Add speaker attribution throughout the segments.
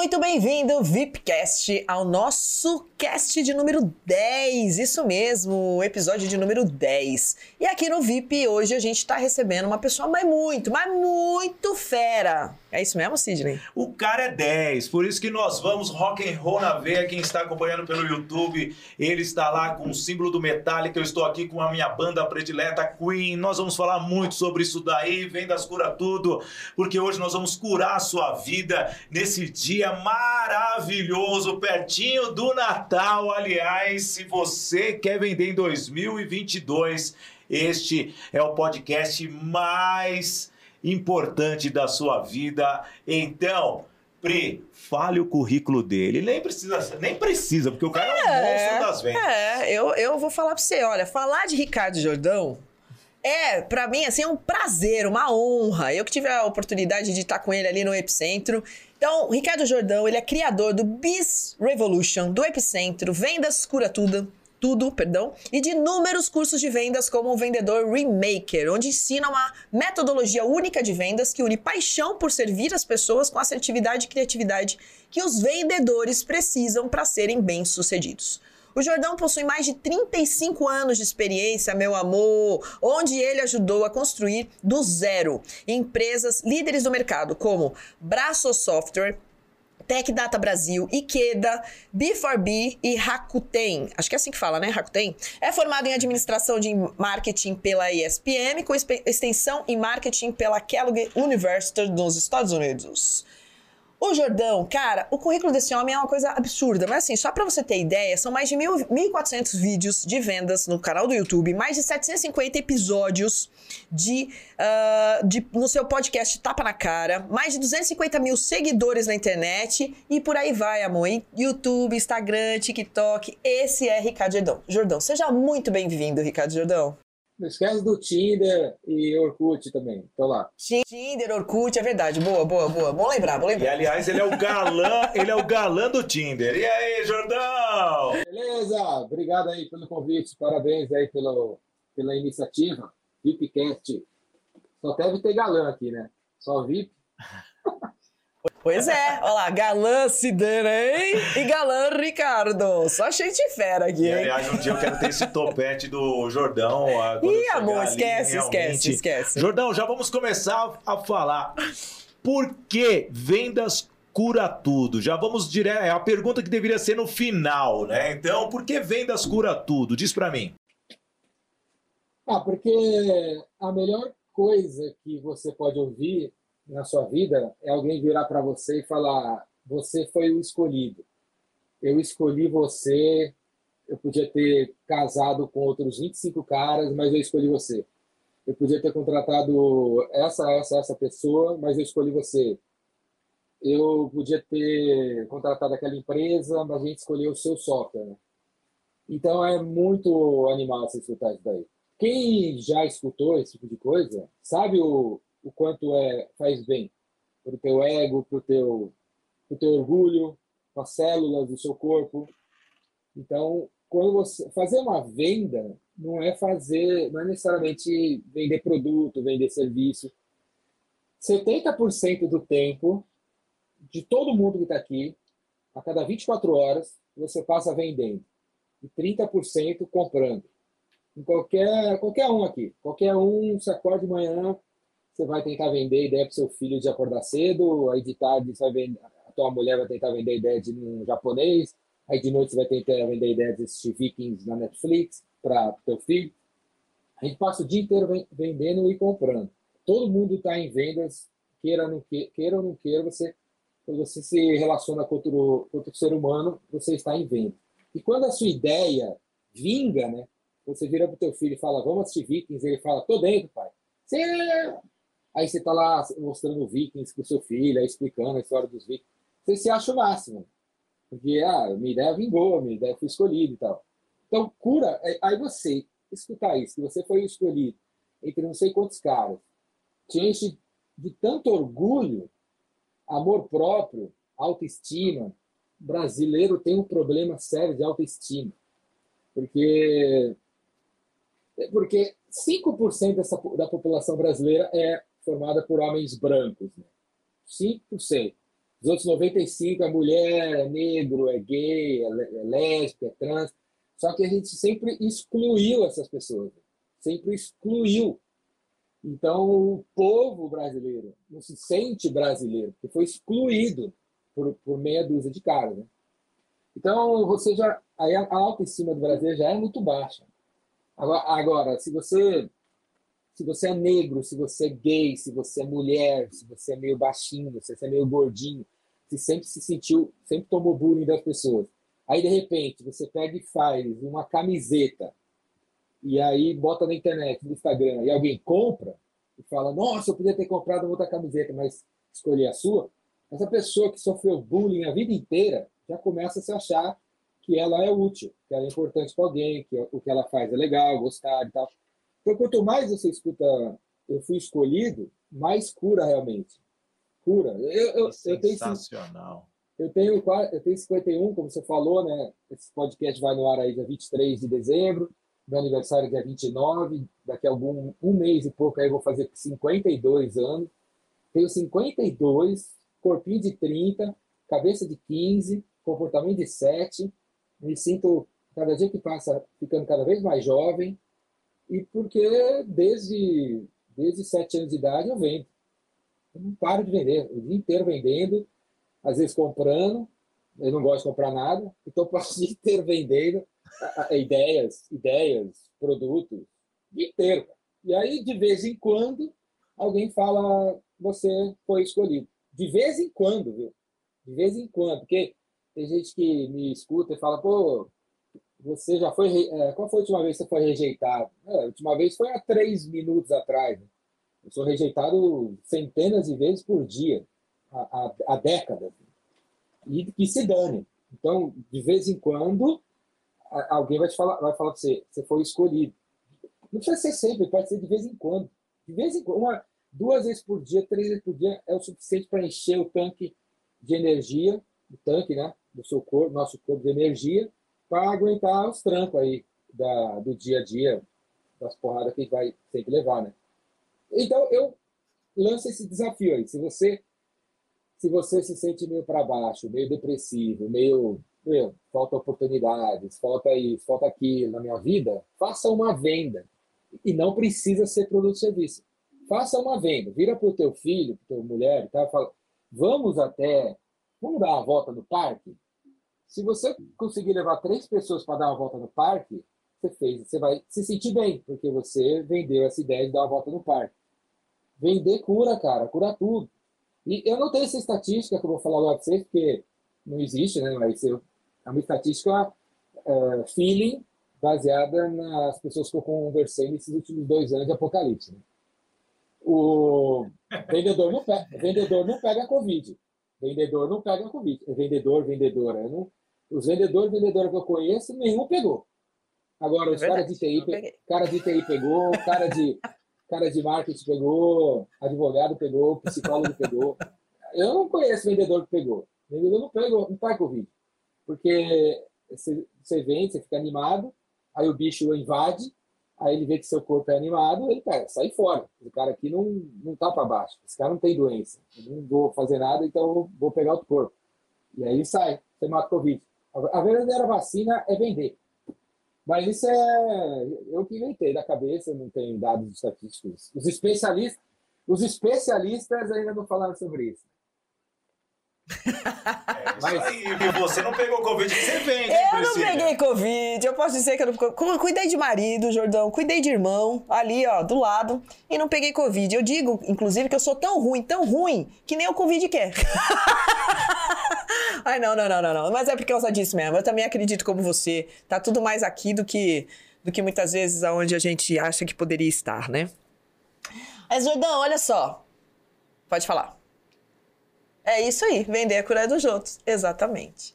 Speaker 1: muito bem-vindo, VIPcast, ao nosso cast de número 10. Isso mesmo, episódio de número 10. E aqui no VIP hoje a gente tá recebendo uma pessoa mas muito, mas muito fera. É isso mesmo, Sidney?
Speaker 2: O cara é 10, por isso que nós vamos rock and roll na veia. Quem está acompanhando pelo YouTube, ele está lá com o símbolo do Metallica. Eu estou aqui com a minha banda predileta Queen. Nós vamos falar muito sobre isso daí. Vendas cura tudo, porque hoje nós vamos curar a sua vida nesse dia maravilhoso, pertinho do Natal. Aliás, se você quer vender em 2022, este é o podcast mais importante da sua vida. Então, Pri, fale o currículo dele. Nem precisa, nem precisa, porque o cara é, é um monstro das vendas.
Speaker 1: É, eu, eu vou falar pra você, olha, falar de Ricardo Jordão é, para mim, assim, é um prazer, uma honra. Eu que tive a oportunidade de estar com ele ali no Epicentro. Então, Ricardo Jordão, ele é criador do Biz Revolution, do Epicentro, Vendas Cura Tudo, tudo, perdão, e de inúmeros cursos de vendas como o Vendedor Remaker, onde ensina uma metodologia única de vendas que une paixão por servir as pessoas com assertividade e criatividade que os vendedores precisam para serem bem-sucedidos. O Jordão possui mais de 35 anos de experiência, meu amor, onde ele ajudou a construir do zero empresas líderes do mercado como Braço Software, Tech Data Brasil, Ikeda, B4B e Rakuten. Acho que é assim que fala, né? Rakuten. É formado em administração de marketing pela ESPM, com extensão em marketing pela Kellogg University nos Estados Unidos. O Jordão, cara, o currículo desse homem é uma coisa absurda, mas assim, só para você ter ideia, são mais de 1.400 vídeos de vendas no canal do YouTube, mais de 750 episódios de, uh, de no seu podcast Tapa na Cara, mais de 250 mil seguidores na internet e por aí vai, amor. YouTube, Instagram, TikTok. Esse é Ricardo Jordão. Jordão, seja muito bem-vindo, Ricardo Jordão.
Speaker 3: Não esquece do Tinder e Orkut também. Tô lá.
Speaker 1: Tinder, Orkut, é verdade. Boa, boa, boa. Bom lembrar, bom lembrar.
Speaker 2: E aliás, ele é o galã, ele é o galã do Tinder. E aí, Jordão?
Speaker 3: Beleza? Obrigado aí pelo convite. Parabéns aí pelo, pela iniciativa. VIPcast. Só deve ter galã aqui, né? Só VIP.
Speaker 1: Pois é, olha lá, galã Sidney e galã Ricardo. Só gente fera aqui, hein?
Speaker 2: E, aliás, um dia eu quero ter esse topete do Jordão.
Speaker 1: Ih, amor, esquece, ali, esquece, esquece.
Speaker 2: Jordão, já vamos começar a falar. Por que vendas cura tudo? Já vamos direto. É a pergunta que deveria ser no final, né? Então, por que vendas cura tudo? Diz para mim.
Speaker 3: Ah, porque a melhor coisa que você pode ouvir na sua vida é alguém virar para você e falar: você foi o escolhido. Eu escolhi você. Eu podia ter casado com outros 25 caras, mas eu escolhi você. Eu podia ter contratado essa, essa, essa pessoa, mas eu escolhi você. Eu podia ter contratado aquela empresa, mas a gente escolheu o seu software. Então é muito animal você escutar isso daí. Quem já escutou esse tipo de coisa sabe o, o quanto é faz bem para o teu ego, para o teu, pro teu orgulho, para as células do seu corpo. Então, quando você fazer uma venda, não é fazer, não é necessariamente vender produto, vender serviço. 70% do tempo de todo mundo que está aqui, a cada 24 horas, você passa vendendo e 30% comprando. Em qualquer, qualquer um aqui, qualquer um se acorda de manhã, você vai tentar vender ideia para seu filho de acordar cedo, aí de tarde você vai vender, a tua mulher vai tentar vender ideia de um japonês, aí de noite você vai tentar vender ideia de assistir Vikings na Netflix para teu filho. A gente passa o dia inteiro vendendo e comprando. Todo mundo está em vendas, queira não queira, queira ou não queira, você, quando você se relaciona com outro, com outro ser humano, você está em venda. E quando a sua ideia vinga, né, você vira para o teu filho e fala, vamos assistir Vikings, ele fala, tô dentro, pai. Você Aí você tá lá mostrando Vikings pro seu filho, aí explicando a história dos Vikings. Você se acha o máximo. Porque, ah, minha ideia vingou, minha ideia foi escolhida e tal. Então, cura. É, aí você escutar isso, que você foi escolhido entre não sei quantos caras, te enche de tanto orgulho, amor próprio, autoestima. O brasileiro tem um problema sério de autoestima. Porque porque 5% dessa, da população brasileira é formada por homens brancos. Né? 5%. Os outros 95 é mulher, é negro, é gay, é, é lésbica, é trans. Só que a gente sempre excluiu essas pessoas. Sempre excluiu. Então, o povo brasileiro não se sente brasileiro, porque foi excluído por, por meia dúzia de caras. Né? Então, você já. A autoestima do brasileiro já é muito baixa. Agora, agora, se você se você é negro, se você é gay, se você é mulher, se você é meio baixinho, se você é meio gordinho, se sempre se sentiu, sempre tomou bullying das pessoas. Aí, de repente, você pega e faz uma camiseta e aí bota na internet, no Instagram, e alguém compra e fala, nossa, eu podia ter comprado outra camiseta, mas escolhi a sua. Essa pessoa que sofreu bullying a vida inteira já começa a se achar que ela é útil, que ela é importante para alguém, que o que ela faz é legal, gostar e tal. Então, quanto mais você escuta eu fui escolhido, mais cura realmente. Cura. Eu, eu, eu tenho, eu tenho, eu tenho 51, como você falou, né? Esse podcast vai no ar aí dia 23 de dezembro. Meu aniversário dia 29. Daqui a algum um mês e pouco aí eu vou fazer 52 anos. Tenho 52, corpinho de 30, cabeça de 15, comportamento de 7. Me sinto, cada dia que passa, ficando cada vez mais jovem e porque desde, desde sete anos de idade eu vendo. Eu não paro de vender, o dia inteiro vendendo, às vezes comprando, eu não gosto de comprar nada, então passo o dia inteiro vendendo ideias, ideias, produtos, o dia inteiro. E aí, de vez em quando, alguém fala, você foi escolhido. De vez em quando, viu? De vez em quando, porque tem gente que me escuta e fala, pô, você já foi. É, qual foi a última vez que você foi rejeitado? É, a última vez foi há três minutos atrás. Né? Eu sou rejeitado centenas de vezes por dia, há, há, décadas. E que se dane. Então, de vez em quando, alguém vai te falar, vai falar para você, você foi escolhido. Não precisa ser sempre, pode ser de vez em quando. De vez em quando, uma, duas vezes por dia, três vezes por dia é o suficiente para encher o tanque de energia, o tanque, né, do seu corpo, nosso corpo de energia, para aguentar os trancos aí da, do dia a dia, das porradas que vai sempre levar, né? Então, eu lanço esse desafio aí. Se você se você se sente meio para baixo, meio depressivo, meio, meu, falta oportunidades, falta isso, falta aquilo na minha vida, faça uma venda. E não precisa ser produto ou serviço. Faça uma venda. Vira para o teu filho, para tua mulher, tá? fala, vamos até, vamos dar uma volta no parque? Se você conseguir levar três pessoas para dar uma volta no parque, você fez, você vai se sentir bem, porque você vendeu essa ideia de dar uma volta no parque. Vender cura, cara, cura tudo. E eu não tenho essa estatística que eu vou falar agora para vocês, porque não existe, né? Mas eu, é uma estatística uh, feeling baseada nas pessoas que eu conversei nesses últimos dois anos de apocalipse. Né? O vendedor não pega, vendedor não pega Covid. Vendedor não pega Covid. Vendedor, vendedora. Eu não, os vendedores e vendedoras que eu conheço, nenhum pegou. Agora, os caras de TI, cara de TI pegou, cara de, cara de marketing pegou, advogado pegou, psicólogo pegou. Eu não conheço vendedor que pegou. Vendedor não pegou, não pega Covid. Porque você, vende, você fica animado, aí o bicho invade, aí ele vê que seu corpo é animado, ele pega, sai fora. O cara aqui não, não tá para baixo. Esse cara não tem doença. Eu não vou fazer nada, então vou pegar outro corpo. E aí sai, você mata o Covid. A verdadeira vacina é vender. Mas isso é eu que inventei da cabeça, não tenho dados estatísticos. Os especialistas, os especialistas ainda não falaram sobre isso.
Speaker 2: É Mas aí, e você não pegou Covid, você vende.
Speaker 1: Eu não peguei Covid, eu posso dizer que eu não. Cuidei de marido, Jordão, cuidei de irmão, ali, ó, do lado, e não peguei Covid. Eu digo, inclusive, que eu sou tão ruim, tão ruim, que nem o Covid quer. Ai, não, não, não, não, não. Mas é por causa disso mesmo. Eu também acredito como você. Tá tudo mais aqui do que, do que muitas vezes aonde a gente acha que poderia estar, né? Mas, Jordão, olha só. Pode falar. É isso aí, vender a cura dos outros. Exatamente.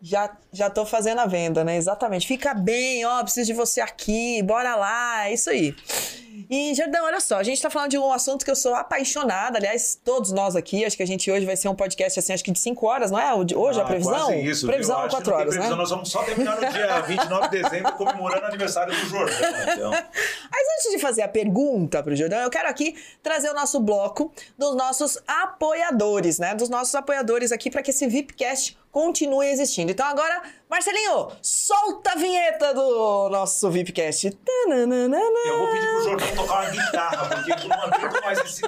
Speaker 1: Já, já tô fazendo a venda, né? Exatamente. Fica bem, ó, preciso de você aqui, bora lá, é isso aí. E, Jordão, olha só, a gente tá falando de um assunto que eu sou apaixonada, aliás, todos nós aqui, acho que a gente hoje vai ser um podcast, assim, acho que de 5 horas, não é? Hoje
Speaker 2: Ah,
Speaker 1: a previsão?
Speaker 2: Quase isso,
Speaker 1: previsão?
Speaker 2: Acho
Speaker 1: 4
Speaker 2: que não tem
Speaker 1: horas,
Speaker 2: previsão,
Speaker 1: né?
Speaker 2: Nós vamos só terminar no dia 29 de dezembro comemorando o aniversário do Jordão. Então.
Speaker 1: Mas antes de fazer a pergunta pro Jordão, eu quero aqui trazer o nosso bloco dos nossos apoiadores, né? Dos nossos apoiadores aqui para que esse VIPcast continue existindo. Então agora, Marcelinho, solta a vinheta do nosso VIPcast.
Speaker 2: Eu vou pedir pro Jordão tocar uma guitarra, porque eu não aguento mais esse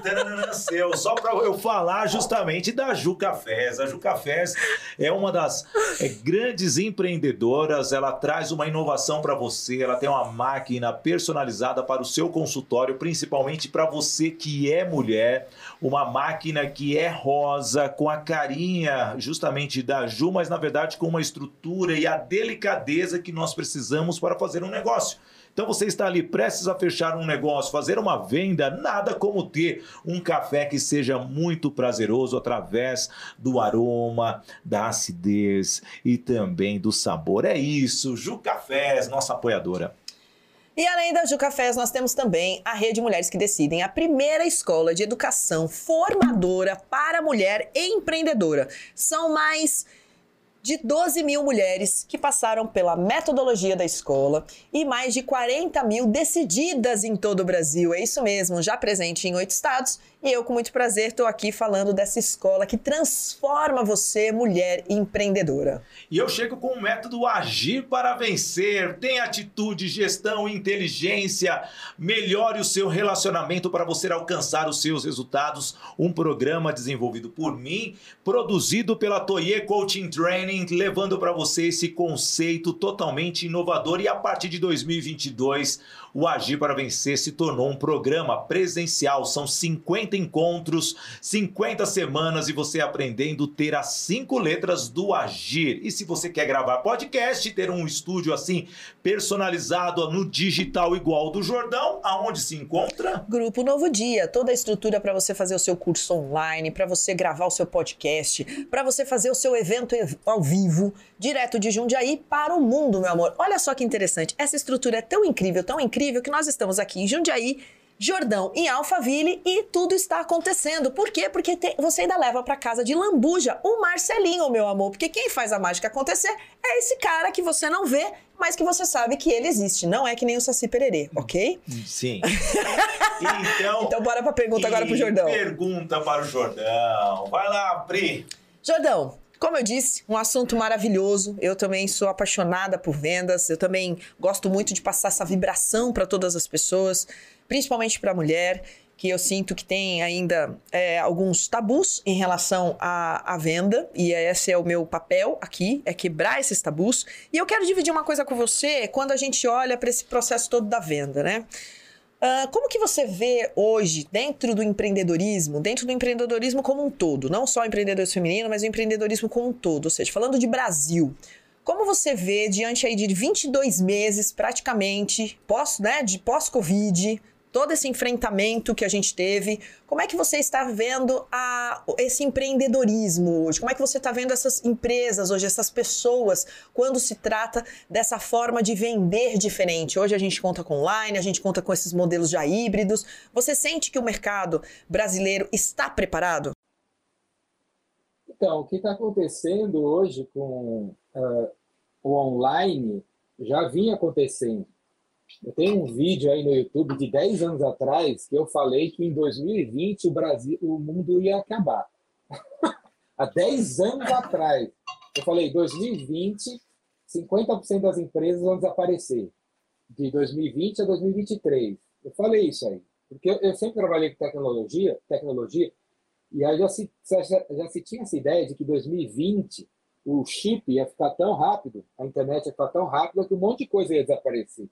Speaker 2: seu. Só pra eu falar justamente da Ju Cafés. A Ju Cafés é uma das é, grandes empreendedoras. Ela traz uma inovação para você. Ela tem uma máquina personalizada para o seu consultório, principalmente para você que é mulher. Uma máquina que é rosa, com a carinha justamente da Ju, mas na verdade com uma estrutura e a delicadeza que nós precisamos para fazer um negócio. Então você está ali prestes a fechar um negócio, fazer uma venda, nada como ter um café que seja muito prazeroso através do aroma, da acidez e também do sabor. É isso, Ju Cafés, nossa apoiadora.
Speaker 1: E além da Ju Cafés, nós temos também a Rede Mulheres que Decidem, a primeira escola de educação formadora para mulher empreendedora. São mais de 12 mil mulheres que passaram pela metodologia da escola e mais de 40 mil decididas em todo o Brasil. É isso mesmo, já presente em oito estados. E eu, com muito prazer, estou aqui falando dessa escola que transforma você, mulher empreendedora.
Speaker 2: E eu chego com o método Agir para Vencer. Tem atitude, gestão, inteligência. Melhore o seu relacionamento para você alcançar os seus resultados. Um programa desenvolvido por mim, produzido pela Toye Coaching Training, levando para você esse conceito totalmente inovador. E a partir de 2022, o Agir para Vencer se tornou um programa presencial. São 50 encontros, 50 semanas e você aprendendo ter as cinco letras do Agir. E se você quer gravar podcast, ter um estúdio assim personalizado no digital igual do Jordão, aonde se encontra?
Speaker 1: Grupo Novo Dia, toda a estrutura para você fazer o seu curso online, para você gravar o seu podcast, para você fazer o seu evento ev- ao vivo, direto de Jundiaí para o mundo, meu amor. Olha só que interessante, essa estrutura é tão incrível, tão incrível que nós estamos aqui em Jundiaí, Jordão em Alphaville e tudo está acontecendo. Por quê? Porque te- você ainda leva para casa de lambuja o Marcelinho, meu amor, porque quem faz a mágica acontecer é esse cara que você não vê, mas que você sabe que ele existe. Não é que nem o Saci Pererê, ok?
Speaker 2: Sim. então,
Speaker 1: Então bora pra pergunta agora pro
Speaker 2: e
Speaker 1: Jordão.
Speaker 2: Pergunta para o Jordão. Vai lá, Pri.
Speaker 1: Jordão, como eu disse, um assunto maravilhoso. Eu também sou apaixonada por vendas. Eu também gosto muito de passar essa vibração para todas as pessoas, principalmente para a mulher, que eu sinto que tem ainda é, alguns tabus em relação à, à venda. E esse é o meu papel aqui, é quebrar esses tabus. E eu quero dividir uma coisa com você quando a gente olha para esse processo todo da venda, né? Ah, como que você vê hoje, dentro do empreendedorismo, dentro do empreendedorismo como um todo, não só o empreendedorismo feminino, mas o empreendedorismo como um todo, ou seja, falando de Brasil, como você vê diante aí de 22 meses praticamente, pós, né, de pós-Covid, todo esse enfrentamento que a gente teve, como é que você está vendo a, esse empreendedorismo hoje? Como é que você está vendo essas empresas hoje, essas pessoas, quando se trata dessa forma de vender diferente? Hoje a gente conta com online, a gente conta com esses modelos já híbridos. Você sente que o mercado brasileiro está preparado?
Speaker 3: Então, o que está acontecendo hoje com uh, o online já vinha acontecendo. Eu tenho um vídeo aí no YouTube de 10 anos atrás que eu falei que em 2020 o Brasil, o mundo ia acabar. Há 10 anos atrás. Eu falei, 2020, 50% das empresas vão desaparecer. De 2020 a 2023. Eu falei isso aí. Porque eu, eu sempre trabalhei com tecnologia, tecnologia, e aí já se, já, já se tinha essa ideia de que 2020 o chip ia ficar tão rápido, a internet ia ficar tão rápida que um monte de coisa ia desaparecer.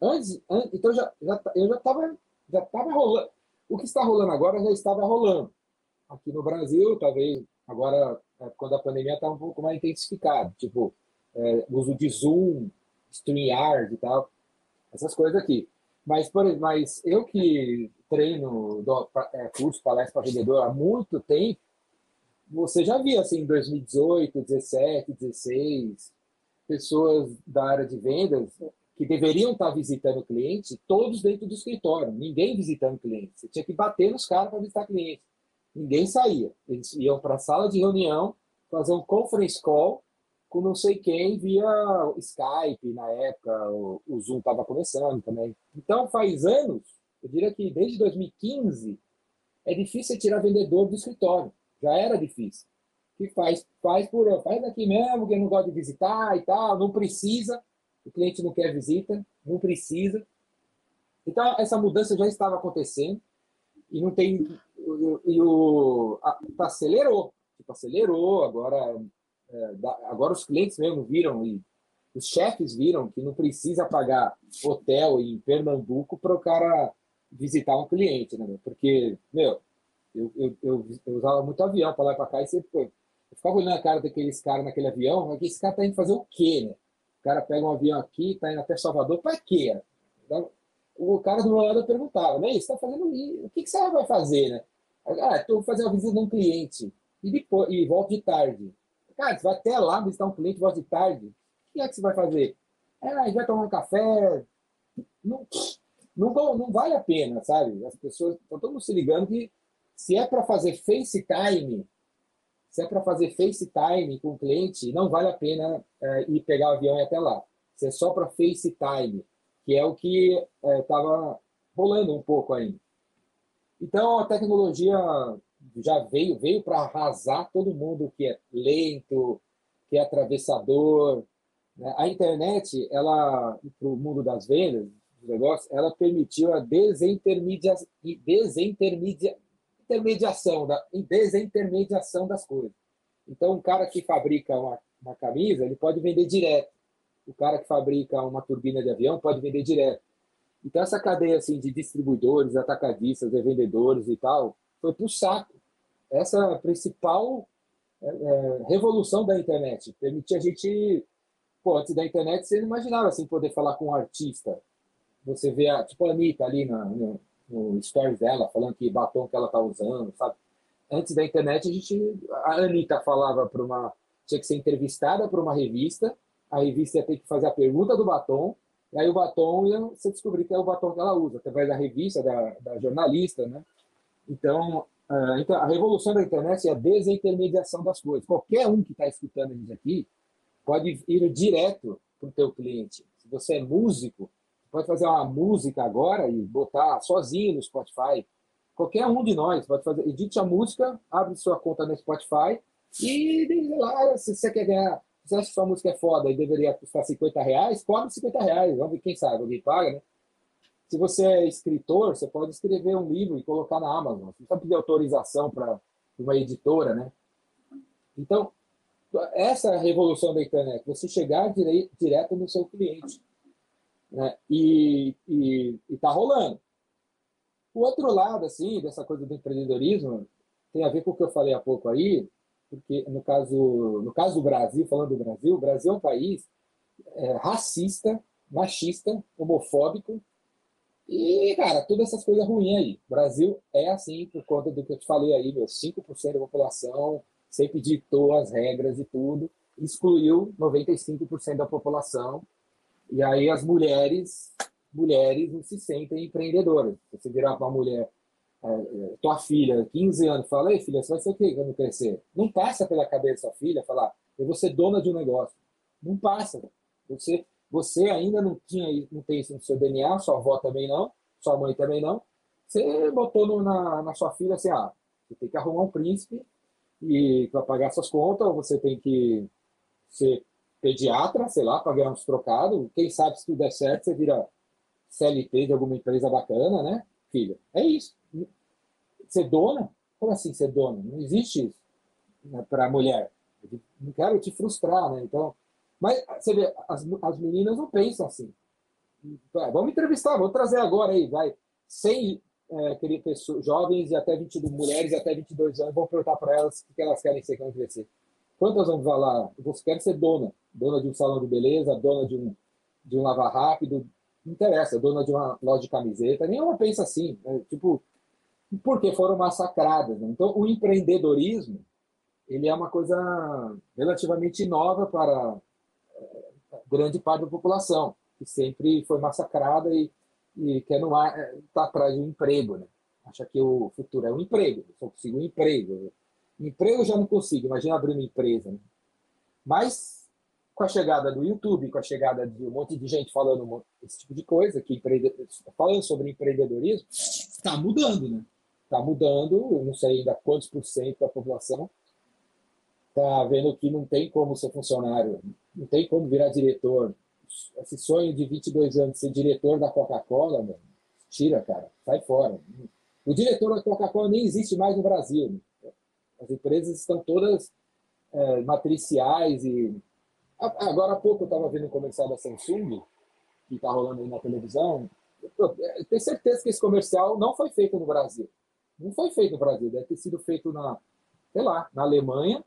Speaker 3: Antes, então já, já, eu já estava já tava rolando. O que está rolando agora já estava rolando. Aqui no Brasil, talvez agora, quando a pandemia está um pouco mais intensificado, tipo, é, uso de Zoom, StreamYard e tal, essas coisas aqui. Mas, por mas eu que treino, é, curso, palestra para vendedor há muito tempo, você já via assim, em 2018, 17, 16, pessoas da área de vendas que deveriam estar visitando o cliente, todos dentro do escritório, ninguém visitando o cliente. Você tinha que bater nos caras para visitar cliente. Ninguém saía. Eles iam para a sala de reunião, fazer um conference call com não sei quem via Skype na época, o, o Zoom estava começando também. Então, faz anos, eu diria que desde 2015, é difícil tirar vendedor do escritório. Já era difícil. Que faz, faz por faz aqui mesmo, quem não gosta de visitar e tal, não precisa. O cliente não quer visita, não precisa. Então, essa mudança já estava acontecendo e não tem. E o. A, acelerou. Tipo, acelerou. Agora, é, agora os clientes mesmo viram e os chefes viram que não precisa pagar hotel em Pernambuco para o cara visitar um cliente, né? Porque, meu, eu, eu, eu, eu usava muito avião para lá e para cá e sempre foi. Eu ficava olhando a cara daqueles caras naquele avião, mas esse cara tá indo fazer o quê, né? Cara pega um avião aqui, tá indo até Salvador, para quê? O cara do meu lado perguntava, né? Você tá fazendo o que, que você vai fazer, né? Ah, estou fazendo uma visita de um cliente e depois e volto de tarde. Cara, você vai até lá visitar um cliente, volta de tarde. O que é que você vai fazer? É, a gente vai tomar um café. Não, não, não vale a pena, sabe? As pessoas estão todo mundo se ligando que se é para fazer FaceTime, se é para fazer FaceTime com o cliente, não vale a pena é, ir pegar o avião e até lá. Se é só para FaceTime, que é o que estava é, rolando um pouco ainda. Então, a tecnologia já veio, veio para arrasar todo mundo que é lento, que é atravessador. Né? A internet, ela, para o mundo das vendas, negócio, ela permitiu a desintermedia, desintermedia, intermediação, da, desintermediação das coisas. Então, um cara que fabrica uma, uma camisa, ele pode vender direto. O cara que fabrica uma turbina de avião pode vender direto. Então, essa cadeia assim, de distribuidores, atacadistas, vendedores e tal, foi para o saco. Essa é a principal é, é, revolução da internet. Permitir a gente. Pô, antes da internet, você não imaginava assim, poder falar com um artista. Você vê, a, tipo a Anitta ali na, no stories dela, falando que batom que ela tá usando, sabe? Antes da internet, a gente. A Anitta falava para uma. Tinha que ser entrevistada por uma revista, a revista ia ter que fazer a pergunta do batom, e aí o batom ia você descobrir que é o batom que ela usa, através da revista, da, da jornalista, né? Então, uh, então, a revolução da internet é a desintermediação das coisas. Qualquer um que está escutando gente aqui pode ir direto para o teu cliente. Se você é músico, pode fazer uma música agora e botar sozinho no Spotify. Qualquer um de nós pode fazer, edite a música, abre sua conta no Spotify e lá, se você quer ganhar, se você acha que sua música é foda e deveria custar 50 reais, cobra 50 reais, vamos ver quem sabe, alguém paga, né? Se você é escritor, você pode escrever um livro e colocar na Amazon. Você precisa pedir autorização para uma editora, né? Então, essa é revolução da internet, você chegar dire direto no seu cliente. Né? E está rolando. O outro lado, assim, dessa coisa do empreendedorismo, tem a ver com o que eu falei há pouco aí, porque no caso, no caso do Brasil, falando do Brasil, o Brasil é um país é, racista, machista, homofóbico, e, cara, todas essas coisas ruins aí. O Brasil é assim por conta do que eu te falei aí, meu, 5% da população sempre ditou as regras e tudo, excluiu 95% da população e aí as mulheres, mulheres não se sentem empreendedoras. Você virar para uma mulher, é, é tua filha, 15 anos, fala, ei filha, você vai ser o quê quando crescer? Não passa pela cabeça da filha falar, eu vou ser dona de um negócio. Não passa. Você, você ainda não tinha, não tem isso no seu DNA, sua avó também não, sua mãe também não. Você botou no, na, na sua filha assim, ah, você tem que arrumar um príncipe e para pagar suas contas, ou você tem que ser pediatra, sei lá, para ganhar uns trocados. Quem sabe se tudo der certo, você vira CLT de alguma empresa bacana, né, filha? É isso. Ser dona? Como assim ser dona? Não existe isso né, para mulher. Eu não quero te frustrar, né? Então, mas você vê, as, as meninas não pensam assim. vamos entrevistar, vou trazer agora aí, vai. 100 é, pessoas, jovens e até 22, mulheres até 22 anos, vão perguntar para elas o que elas querem ser quando crescer. Quantas vão falar? Você quer ser dona. Dona de um salão de beleza, dona de um, de um lavar rápido, não interessa, dona de uma loja de camiseta. Nenhuma pensa assim. Né? Tipo, porque foram massacradas. Né? Então, o empreendedorismo ele é uma coisa relativamente nova para eh, grande parte da população. que sempre foi massacrada e, e quer não tá atrás de um emprego, né? Acha que o futuro é um emprego, só consigo um emprego. Emprego já não consigo, imagina abrir uma empresa. Né? Mas com a chegada do YouTube, com a chegada de um monte de gente falando esse tipo de coisa, que falando sobre empreendedorismo, está mudando, né? Está mudando, não sei ainda quantos por cento da população está vendo que não tem como ser funcionário, não tem como virar diretor. Esse sonho de 22 anos de ser diretor da Coca-Cola, tira, cara, sai fora. O diretor da Coca-Cola nem existe mais no Brasil. As empresas estão todas é, matriciais e agora há pouco eu estava vendo um comercial da Samsung que está rolando aí na televisão. Eu tenho certeza que esse comercial não foi feito no Brasil. Não foi feito no Brasil, deve ter sido feito na, sei lá, na Alemanha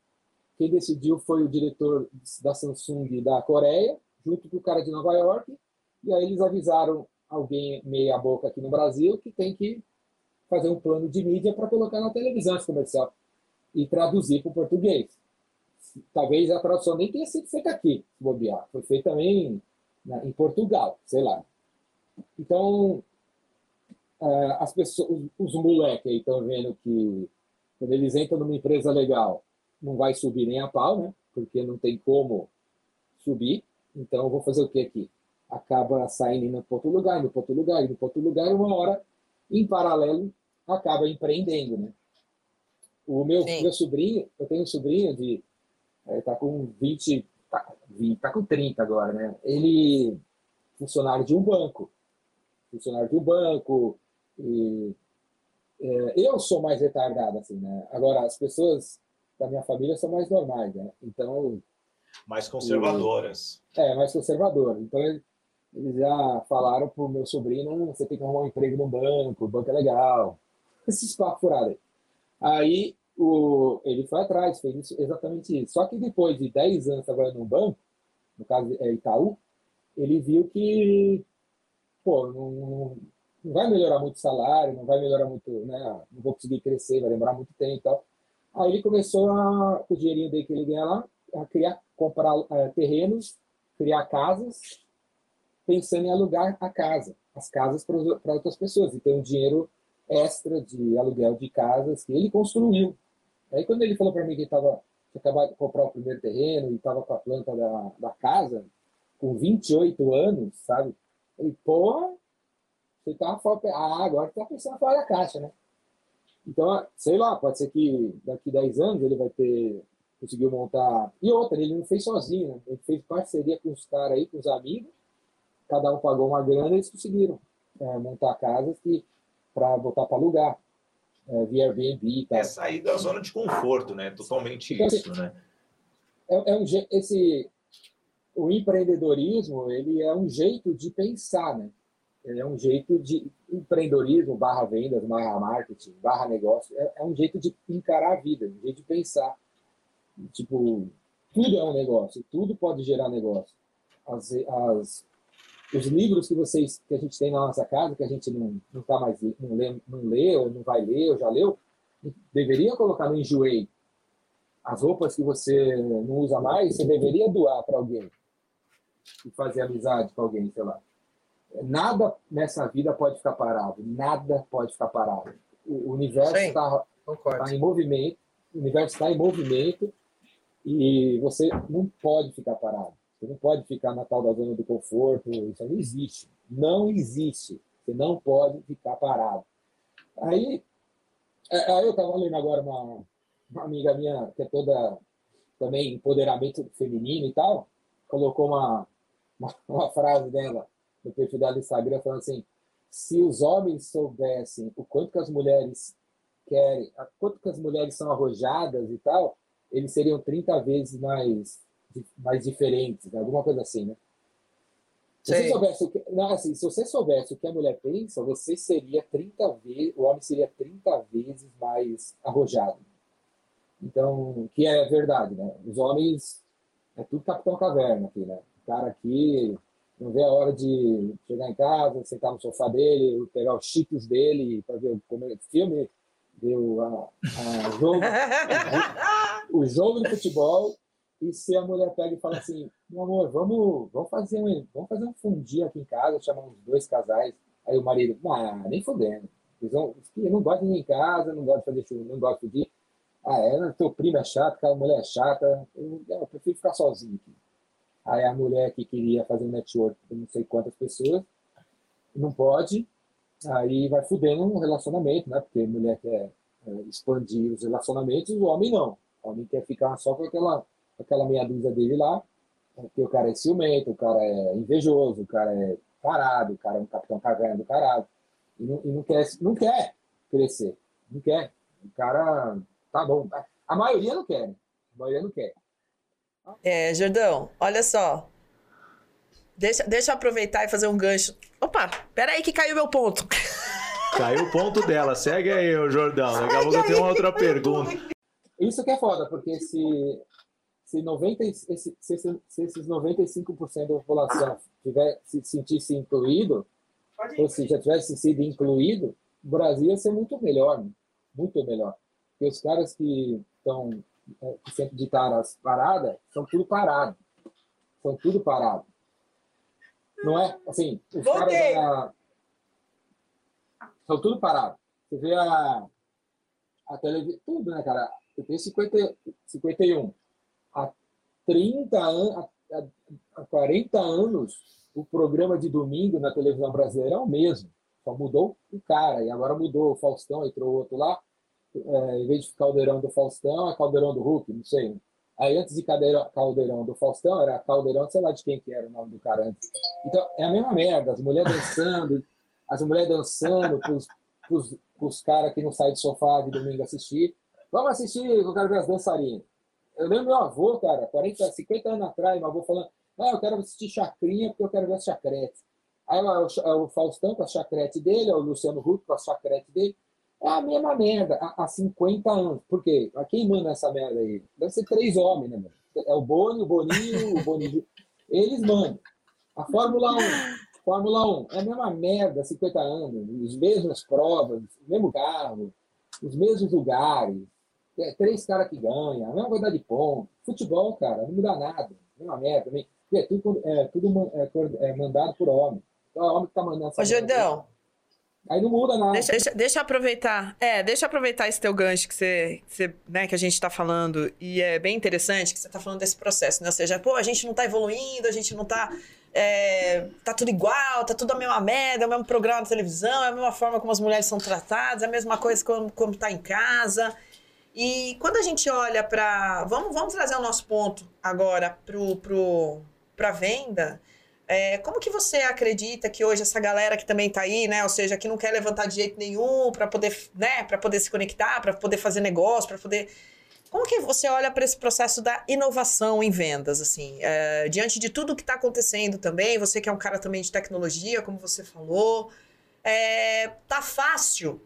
Speaker 3: quem decidiu foi o diretor da Samsung da Coreia, junto com o cara de Nova York, e aí eles avisaram alguém meia boca aqui no Brasil que tem que fazer um plano de mídia para colocar na televisão esse comercial e traduzir para o português. Talvez a tradução nem tenha sido feita aqui, bobear. Foi feita também em Portugal, sei lá. Então, uh, as pessoas, os, moleques aí estão vendo que quando eles entram numa empresa legal, não vai subir nem a pau, né? Porque não tem como subir. Então, vou fazer o que aqui? Acaba saindo indo para outro lugar, indo para outro lugar, indo para outro lugar, uma hora, em paralelo, acaba empreendendo, né? O meu, meu sobrinho, eu tenho um sobrinho de. Está é, com 20, tá, 20, tá com 30 agora, né? Ele funcionário de um banco. Funcionário de um banco. E, é, eu sou mais retardado, assim, né? Agora, as pessoas da minha família são mais normais, né? Então.
Speaker 2: Mais conservadoras.
Speaker 3: é, mais conservadoras. Então, eles já falaram pro meu sobrinho: você tem que arrumar um emprego no banco, o banco é legal. Esses papos furados aí. Aí o, ele foi atrás, fez isso, exatamente isso. Só que depois de 10 anos trabalhando no banco, no caso é Itaú, ele viu que, pô, não, não vai melhorar muito o salário, não vai melhorar muito, né? Não vou conseguir crescer, vai demorar muito tempo e tal. Aí ele começou, a, com o dinheirinho dele que ele ganha lá, a criar, comprar é, terrenos, criar casas, pensando em alugar a casa, as casas para outras pessoas, e ter um dinheiro extra de aluguel de casas que ele construiu. Aí quando ele falou para mim que estava acabado de comprar o primeiro terreno e estava com a planta da, da casa, com 28 anos, sabe? Ele, pô, você tá fora. Ah, agora tá pensando fora da caixa, né? Então, sei lá, pode ser que daqui 10 anos ele vai ter conseguiu montar. E outra, ele não fez sozinho, né? ele fez parceria com os caras aí, com os amigos, cada um pagou uma grana e eles conseguiram é, montar casas que para botar para alugar. É, via Airbnb e tal.
Speaker 2: É sair da zona de conforto, né? Totalmente então, isso, assim, né?
Speaker 3: É, é um, esse, o empreendedorismo, ele é um jeito de pensar, né? é um jeito de empreendedorismo, barra vendas, barra marketing, barra negócio, é, é, um jeito de encarar a vida, um jeito de pensar. Tipo, tudo é um negócio, tudo pode gerar negócio. As, as, os livros que vocês que a gente tem na nossa casa, que a gente não, não tá mais não lê, não lê ou não vai ler ou já leu, deveria colocar no enjoei. As roupas que você não usa mais, você deveria doar para alguém e fazer amizade com alguém, sei lá. Nada nessa vida pode ficar parado. Nada pode ficar parado. O universo está tá em movimento. O universo está em movimento e você não pode ficar parado. Você não pode ficar na tal da zona do conforto. Isso não existe. Não existe. Você não pode ficar parado. Aí, é, aí eu estava lendo agora uma, uma amiga minha que é toda também empoderamento feminino e tal, colocou uma, uma, uma frase dela no perfil dela do Instagram falando assim: se os homens soubessem o quanto que as mulheres querem, quanto que as mulheres são arrojadas e tal, eles seriam 30 vezes mais, mais diferentes, alguma coisa assim, né? Se você, soubesse o que, não, assim, se você soubesse o que a mulher pensa, você seria 30 vezes, o homem seria 30 vezes mais arrojado. Então, que é verdade, né? Os homens é tudo Capitão Caverna aqui, né? O cara aqui não vê a hora de chegar em casa, sentar no sofá dele, pegar os cheetos dele para ver o filme, ver o a, a jogo, o jogo de futebol E se a mulher pega e fala assim, meu amor, vamos, vamos, fazer, um, vamos fazer um fundir aqui em casa, chamamos dois casais. Aí o marido, ah, nem fodendo. Eles vão, eu não gosto de ir em casa, não gosto de fazer chuva, não gosto de ir. Ah, é, teu primo é chato, aquela mulher é chata, eu, eu, prefiro ficar sozinho aqui. Aí a mulher que queria fazer um network com não sei quantas pessoas, não pode, aí vai fudendo um relacionamento, né? Porque mulher quer é, expandir os relacionamentos, o homem não. O homem quer ficar só com aquela, aquela meia dúzia dele lá, porque o cara é ciumento, o cara é invejoso, o cara é parado, o cara é um capitão cagando do caralho. E não, e não, quer, não quer crescer. Não quer. O cara, tá bom. A maioria não quer. Né? A maioria não quer.
Speaker 1: É, Jordão, olha só. Deixa, deixa eu aproveitar e fazer um gancho. Opa, peraí que caiu meu ponto.
Speaker 2: Caiu o ponto dela. Segue aí, Jordão. Daqui a pouco eu tenho uma outra pergunta.
Speaker 3: Isso que é foda, porque se, se, 90, se, se, se esses 95% da população tiver, se sentisse incluído, ou se já tivesse sido incluído, o Brasil ia ser muito melhor, né? muito melhor. Porque os caras que estão é, que sempre ditaram as paradas são tudo parado. São tudo parado. Não é? Assim, os Voltei. caras da... são tudo parado. Você vê a, a televisão, tudo, né, cara? Eu tenho 50, 51. Há 30 anos, há, há 40 anos, o programa de domingo na televisão brasileira é o mesmo. Só mudou o cara. E agora mudou o Faustão, entrou outro lá. É, em vez de Caldeirão do Faustão, é Caldeirão do Hulk, não sei. Aí antes de Caldeirão do Faustão, era Caldeirão, sei lá de quem que era o nome do cara antes. Então, é a mesma merda. As mulheres dançando, as mulheres dançando pros, pros caras que não saem do sofá de domingo assistir. Vamos assistir, eu quero ver as dançarinas. Eu lembro meu avô, cara, 40, 50 anos atrás, meu avô falando, ah, eu quero assistir Chacrinha porque eu quero ver as chacretes. Aí o, o Faustão com a chacrete dele, o Luciano Huck com a chacrete dele. É a mesma merda há, há 50 anos. Por quê? Quem manda essa merda aí? Deve ser três homens, né, mano? É o Boni, o Boninho, o Boninho. Eles mandam. A Fórmula 1. Fórmula 1 é a mesma merda há 50 anos. As mesmas provas, o mesmo carro, os mesmos lugares. É, três caras que ganham, a mesma quantidade de pontos. Futebol, cara, não muda nada. É uma merda também. É tudo, é, tudo é, é mandado por homem. Então é homem que tá mandando essa
Speaker 1: Ô, Jordão.
Speaker 3: Aí não muda nada.
Speaker 1: Deixa, deixa, deixa, eu aproveitar. É, deixa eu aproveitar esse teu gancho que você, que, você, né, que a gente está falando. E é bem interessante que você está falando desse processo, né? Ou seja, pô, a gente não está evoluindo, a gente não está é, tá tudo igual, tá tudo a mesma merda, é o mesmo programa de televisão, é a mesma forma como as mulheres são tratadas, é a mesma coisa como, como tá em casa. E quando a gente olha para. Vamos, vamos trazer o nosso ponto agora pro, pro, para venda. É, como que você acredita que hoje essa galera que também está aí, né, ou seja, que não quer levantar de jeito nenhum para poder, né, para poder se conectar, para poder fazer negócio, para poder como que você olha para esse processo da inovação em vendas, assim, é, diante de tudo que está acontecendo também? Você que é um cara também de tecnologia, como você falou, é, tá fácil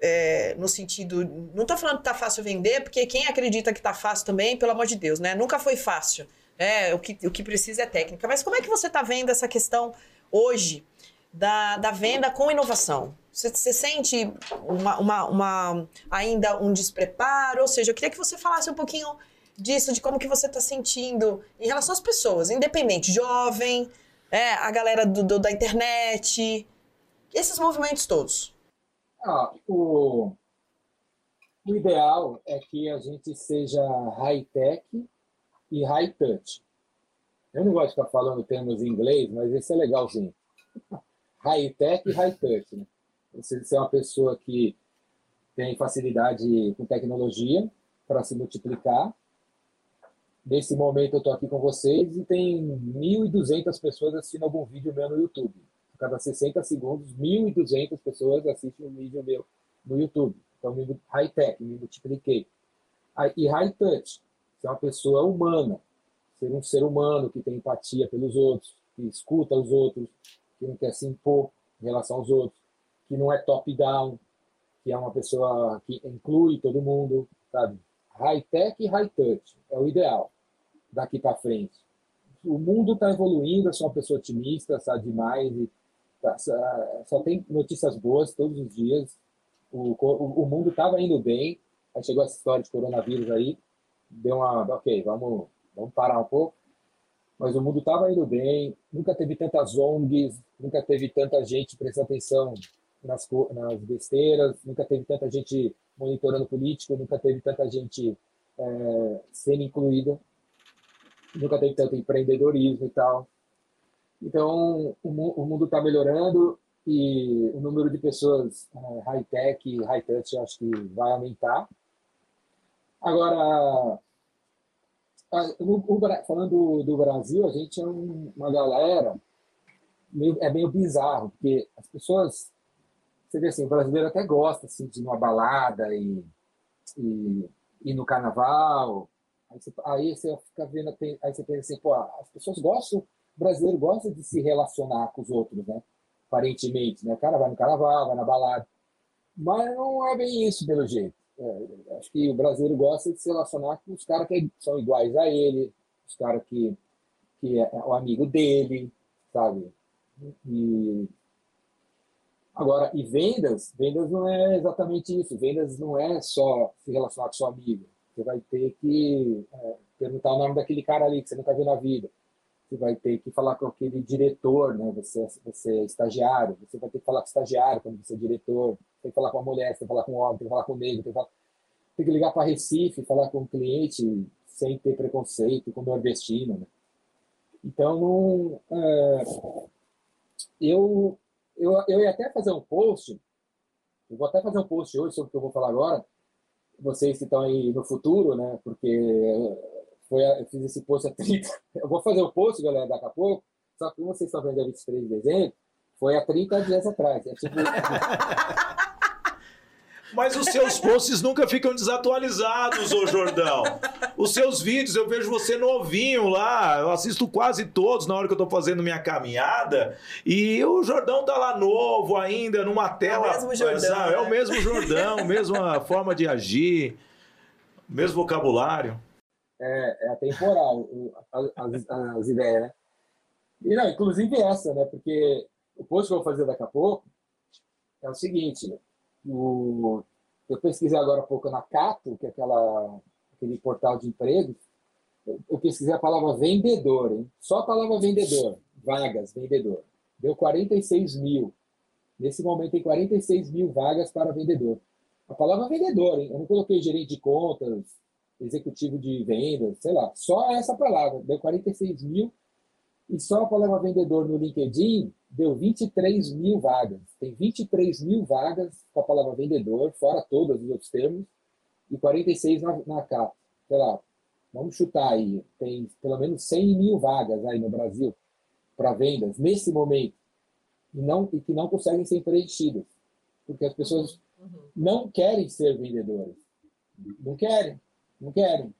Speaker 1: é, no sentido, não estou falando que tá fácil vender, porque quem acredita que tá fácil também, pelo amor de Deus, né? Nunca foi fácil. É, o, que, o que precisa é técnica. Mas como é que você está vendo essa questão hoje da, da venda com inovação? Você, você sente uma, uma, uma, ainda um despreparo? Ou seja, eu queria que você falasse um pouquinho disso, de como que você está sentindo em relação às pessoas, independente, jovem, é, a galera do, do, da internet, esses movimentos todos.
Speaker 3: Ah, o, o ideal é que a gente seja high-tech e high touch. Eu não gosto de ficar falando termos em inglês, mas esse é legalzinho. high tech e high touch. Né? Você ser uma pessoa que tem facilidade com tecnologia para se multiplicar. Nesse momento eu estou aqui com vocês e tem 1.200 pessoas assistindo algum vídeo meu no YouTube. Cada 60 segundos, 1.200 pessoas assistem um vídeo meu no YouTube. Então, high tech, me multipliquei. E high touch, ser uma pessoa humana, ser um ser humano que tem empatia pelos outros, que escuta os outros, que não quer se impor em relação aos outros, que não é top-down, que é uma pessoa que inclui todo mundo, sabe? High-tech e high-touch é o ideal daqui para frente. O mundo está evoluindo, eu sou uma pessoa otimista, sabe demais, e só tem notícias boas todos os dias. O, o, o mundo estava indo bem, aí chegou essa história de coronavírus aí, deu uma. Ok, vamos, vamos parar um pouco. Mas o mundo estava indo bem, nunca teve tantas ONGs, nunca teve tanta gente prestando atenção nas, nas besteiras, nunca teve tanta gente monitorando político, nunca teve tanta gente é, sendo incluída, nunca teve tanto empreendedorismo e tal. Então, o, mundo está melhorando e o número de pessoas é, high-tech e high-touch acho que vai aumentar. Agora, falando do Brasil, a gente é uma galera, é meio bizarro, porque as pessoas, você vê assim, o brasileiro até gosta assim, de ir numa balada e, e ir no carnaval, aí você, aí você fica vendo, aí você pensa assim, pô, as pessoas gostam, o brasileiro gosta de se relacionar com os outros, né? Aparentemente, né? O cara vai no carnaval, vai na balada, mas não é bem isso, pelo jeito. É, acho que o brasileiro gosta de se relacionar com os caras que são iguais a ele, os caras que, que é o amigo dele, sabe? E agora, e vendas, vendas não é exatamente isso. Vendas não é só se relacionar com seu amigo. Você vai ter que é, perguntar o nome daquele cara ali que você nunca viu na vida. Você vai ter que falar com aquele diretor, né? Você, você é estagiário. Você vai ter que falar com o estagiário quando você é diretor tem que falar com a mulher, tem que falar com o homem, tem que falar com o negro, tem que, falar... tem que ligar para Recife, falar com o cliente sem ter preconceito, com o nordestino. Né? Então, não, é... eu, eu, eu ia até fazer um post, eu vou até fazer um post hoje sobre o que eu vou falar agora, vocês que estão aí no futuro, né? Porque foi, eu fiz esse post há 30. Eu vou fazer o post, galera, daqui a pouco. Só que vocês estão vendo dia 23 de dezembro, foi há 30 dias atrás. É tipo...
Speaker 2: Mas os seus posts nunca ficam desatualizados, ô Jordão. Os seus vídeos, eu vejo você novinho lá, eu assisto quase todos na hora que eu tô fazendo minha caminhada, e o Jordão tá lá novo ainda, numa tela. É o mesmo Jordão. É, né? o mesmo Jordão, mesma forma de agir, mesmo vocabulário.
Speaker 3: É, é atemporal as, as, as ideias, né? E não, inclusive essa, né? Porque o post que eu vou fazer daqui a pouco é o seguinte: o, eu pesquisei agora há pouco na Cato, que é aquela, aquele portal de empregos, eu pesquisei a palavra vendedor, hein? só a palavra vendedor, vagas, vendedor. Deu 46 mil. Nesse momento tem 46 mil vagas para vendedor. A palavra vendedor, hein? eu não coloquei gerente de contas, executivo de vendas, sei lá, só essa palavra, deu 46 mil. E só a palavra vendedor no LinkedIn deu 23 mil vagas. Tem 23 mil vagas com a palavra vendedor, fora todos os outros termos, e 46 na, na capa. Sei lá, vamos chutar aí, tem pelo menos 100 mil vagas aí no Brasil para vendas, nesse momento, e, não, e que não conseguem ser preenchidas, porque as pessoas uhum. não querem ser vendedores. Não querem, não querem,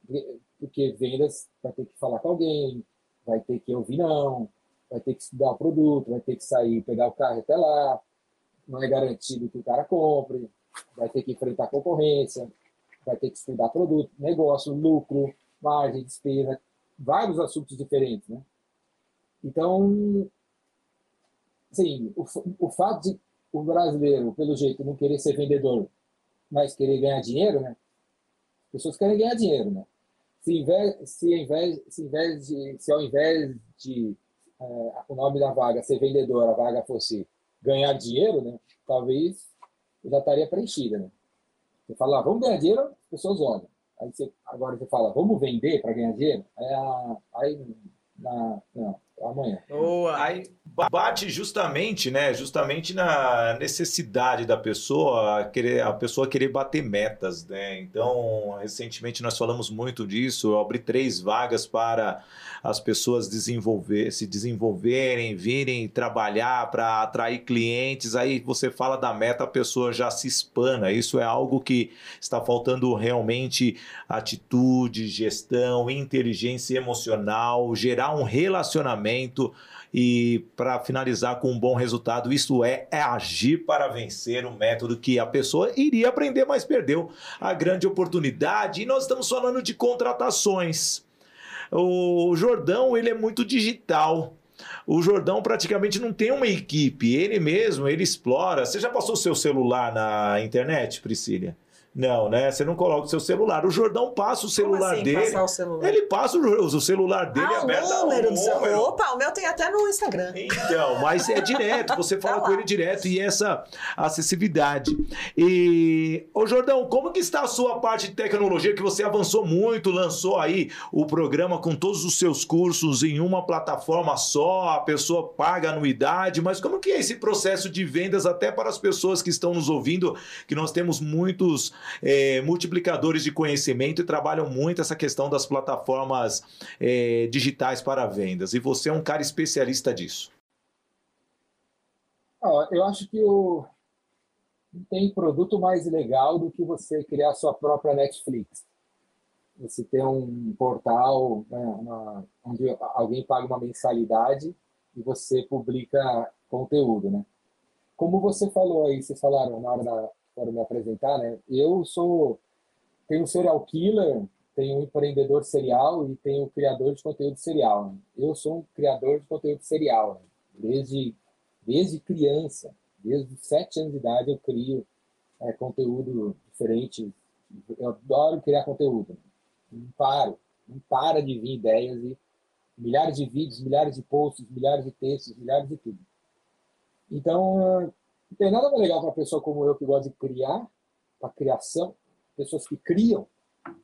Speaker 3: porque vendas vai ter que falar com alguém, vai ter que ouvir não, vai ter que estudar o produto, vai ter que sair, pegar o carro até lá, não é garantido que o cara compre, vai ter que enfrentar concorrência, vai ter que estudar produto, negócio, lucro, margem, despesa, vários assuntos diferentes, né? Então, sim, o, o fato de o brasileiro, pelo jeito, não querer ser vendedor, mas querer ganhar dinheiro, né? As pessoas querem ganhar dinheiro, né? Se, invés, se, invés, se, invés de, se ao invés de é, o nome da vaga ser vendedor, a vaga fosse ganhar dinheiro, né? Talvez já estaria preenchida, né? Você fala, ah, vamos ganhar dinheiro, as pessoas olham. Aí você, agora você fala, vamos vender para ganhar dinheiro? Aí, aí na, não, amanhã.
Speaker 2: Boa. Aí bate justamente, né? Justamente na necessidade da pessoa querer a pessoa querer bater metas, né? Então, recentemente nós falamos muito disso. Eu abri três vagas para as pessoas desenvolver, se desenvolverem, virem trabalhar para atrair clientes. Aí você fala da meta, a pessoa já se espana. Isso é algo que está faltando realmente atitude, gestão, inteligência emocional, gerar um relacionamento e para finalizar com um bom resultado, isso é, é agir para vencer o método que a pessoa iria aprender, mas perdeu a grande oportunidade. E nós estamos falando de contratações. O Jordão, ele é muito digital. O Jordão praticamente não tem uma equipe, ele mesmo, ele explora. Você já passou seu celular na internet, Priscila? Não, né? Você não coloca o seu celular. O Jordão passa o celular
Speaker 1: assim,
Speaker 2: dele.
Speaker 1: passar o celular?
Speaker 2: Ele passa o, o celular dele
Speaker 1: ah,
Speaker 2: aberto.
Speaker 1: o número do seu... Opa, o meu tem até no Instagram.
Speaker 2: Então, mas é direto, você fala
Speaker 1: Tá
Speaker 2: com ele direto e essa acessibilidade. E, ô Jordão, como que está a sua parte de tecnologia que você avançou muito, lançou aí o programa com todos os seus cursos em uma plataforma só, a pessoa paga anuidade, mas como que é esse processo de vendas até para as pessoas que estão nos ouvindo, que nós temos muitos é, multiplicadores de conhecimento e trabalham muito essa questão das plataformas é, digitais para vendas. E você é um cara especialista disso.
Speaker 3: Ah, eu acho que o... não tem produto mais legal do que você criar sua própria Netflix. Você ter um portal né, uma- onde alguém paga uma mensalidade e você publica conteúdo, né? Como você falou aí, vocês falaram na hora da de me apresentar, né? Eu sou tenho um serial killer, tenho um empreendedor serial e tenho um criador de conteúdo serial. né? Eu sou um criador de conteúdo serial, né? desde desde criança, desde sete anos de idade eu crio é, conteúdo diferente. Eu adoro criar conteúdo. Não paro, não para de vir ideias e milhares de vídeos, milhares de posts, milhares de textos, milhares de tudo. Então, não tem nada mais legal para uma pessoa como eu que gosta de criar, para criação, pessoas que criam,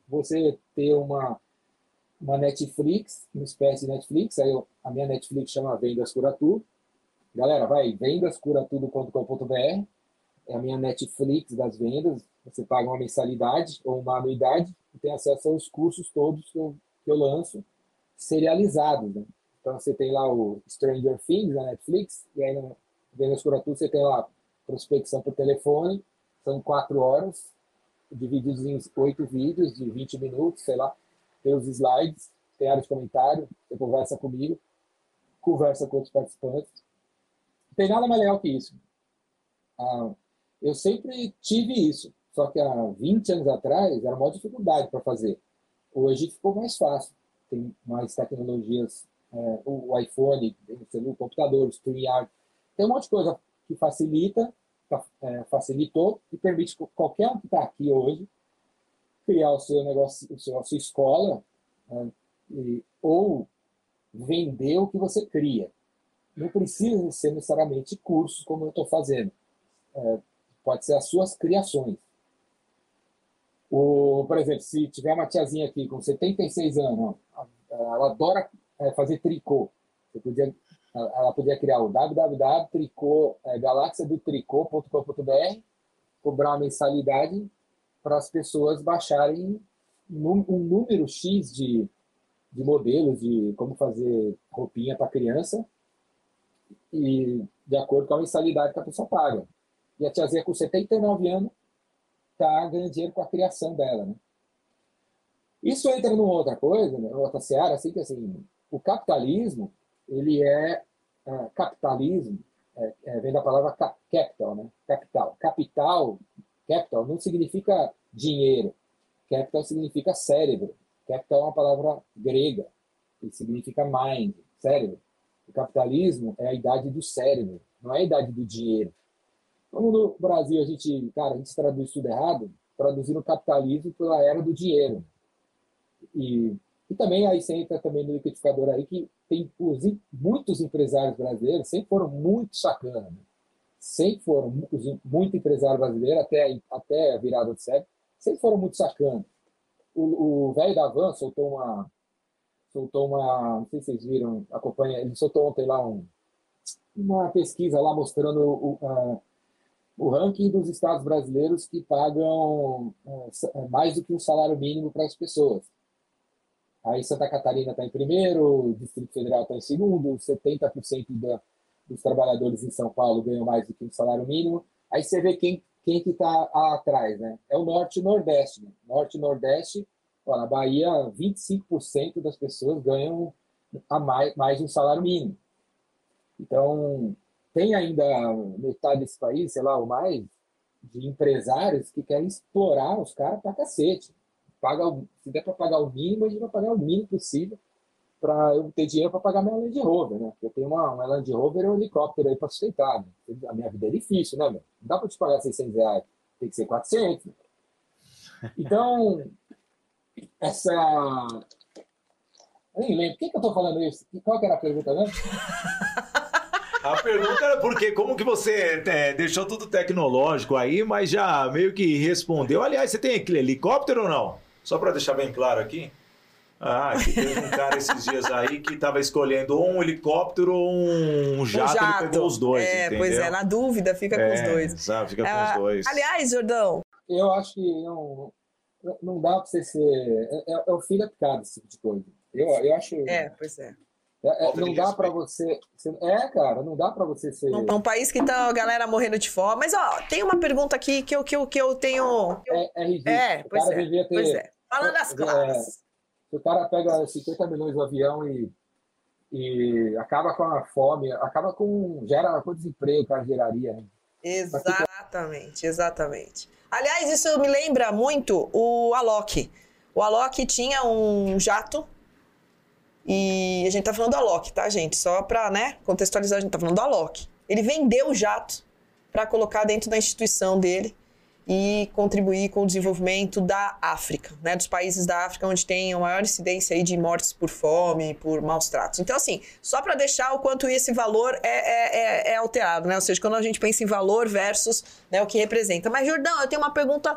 Speaker 3: você ter uma uma Netflix, uma espécie de Netflix, aí eu, a minha Netflix chama Vendas Cura Tudo. Galera, vai, vendascuratudo.com.br, é a minha Netflix das vendas, você paga uma mensalidade ou uma anuidade e tem acesso aos cursos todos que eu, que eu lanço, serializados, né? Então você tem lá o Stranger Things na Netflix, e aí no Vendas Cura Tudo você tem lá prospecção por telefone, são quatro horas, divididos em oito vídeos de 20 minutos, sei lá, tem os slides, tem área de comentário, você conversa comigo, conversa com outros participantes. Não tem nada mais legal que isso. Ah, eu sempre tive isso, só que há 20 anos atrás era uma dificuldade para fazer. Hoje ficou mais fácil, tem mais tecnologias, é, o iPhone, o o computador, o StreamYard, tem um monte de coisa que facilita, fa- é, facilitou e permite que qualquer um que está aqui hoje criar o seu negócio, o seu, a sua escola, né, e- ou vender o que você cria. Não precisa ser necessariamente cursos como eu estou fazendo. É, pode ser as suas criações. O, por exemplo, se tiver uma tiazinha aqui com 76 anos, ela adora é, fazer tricô. Você podia, ela podia criar o www.galaxiadotricô.com.br, cobrar uma mensalidade para as pessoas baixarem um número X de, de modelos de como fazer roupinha para criança e de acordo com a mensalidade que a pessoa paga. E a tiazinha com 79 anos está ganhando dinheiro com a criação dela, né? Isso entra numa outra coisa, né? outra seara, assim que assim, o capitalismo, ele é ah, capitalismo, é, é, vem da palavra ca- capital, né? Capital. Capital, capital não significa dinheiro. Capital significa cérebro. Capital é uma palavra grega, que significa mind, cérebro. O capitalismo é a idade do cérebro, não é a idade do dinheiro. Como no Brasil a gente, cara, a gente traduz tudo errado, traduzindo o capitalismo pela era do dinheiro. E, e também aí você entra também no liquidificador aí que tem os, muitos empresários brasileiros sempre foram muito sacanas. Né? Sempre foram muito empresários brasileiros até até a virada do século, sempre foram muito sacanas. O velho da Van soltou uma soltou uma, não sei se vocês viram, acompanha, ele soltou ontem lá um, uma pesquisa lá mostrando o, a- o ranking dos estados brasileiros que pagam é, é, mais do que um salário mínimo para as pessoas. Aí Santa Catarina está em primeiro, o Distrito Federal está em segundo, 70% da, dos trabalhadores em São Paulo ganham mais do que um salário mínimo. Aí você vê quem, quem que está atrás, né? É o Norte e Nordeste. Né? Norte e Nordeste, ó, na Bahia, 25% das pessoas ganham a mais, mais um salário mínimo. Então, tem ainda metade desse país, sei lá, ou mais, de empresários que querem explorar os caras pra cacete. Paga, se der para pagar o mínimo, a gente vai pagar o mínimo possível para eu ter dinheiro para pagar minha Land Rover, né? Eu tenho uma, uma Land Rover e um helicóptero aí para sustentar. né? A minha vida é difícil, né, meu? Não dá para te pagar 600 reais, tem que ser 400. né? Então, essa. Eu nem lembro. Por que, que eu estou falando isso? Qual que era a pergunta mesmo?
Speaker 2: A pergunta era porque como que você é, deixou tudo tecnológico aí, mas já meio que respondeu. Aliás, você tem aquele helicóptero ou não? Só para deixar bem claro aqui. Ah, que teve um cara esses dias aí que estava escolhendo ou um helicóptero ou um jato, um jato. ele pegou os dois,
Speaker 1: É,
Speaker 2: entendeu?
Speaker 1: pois é, na dúvida fica
Speaker 2: é,
Speaker 1: com os dois.
Speaker 2: Sabe, fica com os dois.
Speaker 1: Aliás, Jordão...
Speaker 3: Eu acho que não, não dá para você ser... É, é, é o filho picado esse tipo de coisa. Eu, eu acho...
Speaker 1: É, pois é.
Speaker 3: É, é, não dá para você, É, cara, não dá para você ser.
Speaker 1: Um, um, país que tá a galera morrendo de fome. Mas, ó, tem uma pergunta aqui que eu, que eu, que eu tenho.
Speaker 3: É, é ridículo.
Speaker 1: É, pois
Speaker 3: o cara
Speaker 1: é,
Speaker 3: devia ter.
Speaker 1: Pois é. Falando as claras.
Speaker 3: o cara pega 50 milhões do avião e, e acaba com a fome, acaba com. gera com desemprego, o cara geraria, né?
Speaker 1: Exatamente, exatamente. Aliás, isso me lembra muito o Alok. O Alok tinha um jato e a gente tá falando do Alok, tá, gente? Só pra, né, contextualizar, a gente tá falando do Alok. Ele vendeu o jato para colocar dentro da instituição dele e contribuir com o desenvolvimento da África, né, dos países da África onde tem a maior incidência aí de mortes por fome, por maus tratos. Então, assim, só para deixar o quanto esse valor é, é, é, é, alterado, né? Ou seja, quando a gente pensa em valor versus né, o que representa. Mas, Jordão, eu tenho uma pergunta.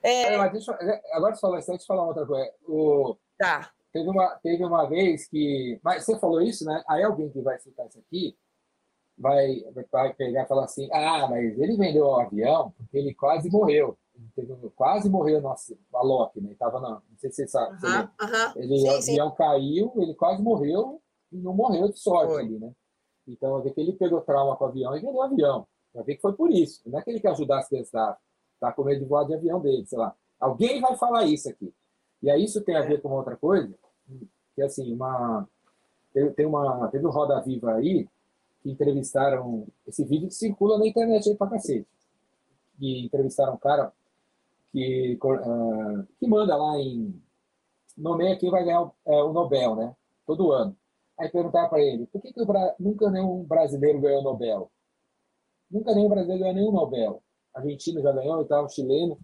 Speaker 3: É... mas deixa, agora você falou isso, deixa eu falar outra coisa. O...
Speaker 1: Tá.
Speaker 3: Teve uma, teve uma vez que. Mas você falou isso, né? Aí alguém que vai citar isso aqui vai, vai pegar e falar assim: ah, mas ele vendeu o avião porque ele quase morreu. Ele quase morreu, nossa, o Alok, né? Ele tava na. Não sei se você sabe.
Speaker 1: Uh -huh, uh -huh.
Speaker 3: Ele,
Speaker 1: sim,
Speaker 3: o avião
Speaker 1: sim.
Speaker 3: caiu, ele quase morreu e não morreu de sorte
Speaker 1: Foi.
Speaker 3: ali, né? Então, vai ver que ele pegou trauma com o avião e vendeu o avião. Vai ver que foi por isso. Não é que ele quer ajudar as crianças da tá com medo de voar de avião dele, sei lá. Alguém vai falar isso aqui. E aí isso tem a ver com uma outra coisa, que assim, uma tem, tem uma teve um Roda Viva aí que entrevistaram esse vídeo que circula na internet aí pra cacete. E entrevistaram um cara que uh, que manda lá em nomeia quem vai ganhar o, é, o Nobel, né? Todo ano. Aí perguntaram para ele, por que, que Bra... nunca nenhum brasileiro ganhou o Nobel? Nunca nenhum brasileiro ganhou nenhum Nobel. Argentino já ganhou e tal, chileno.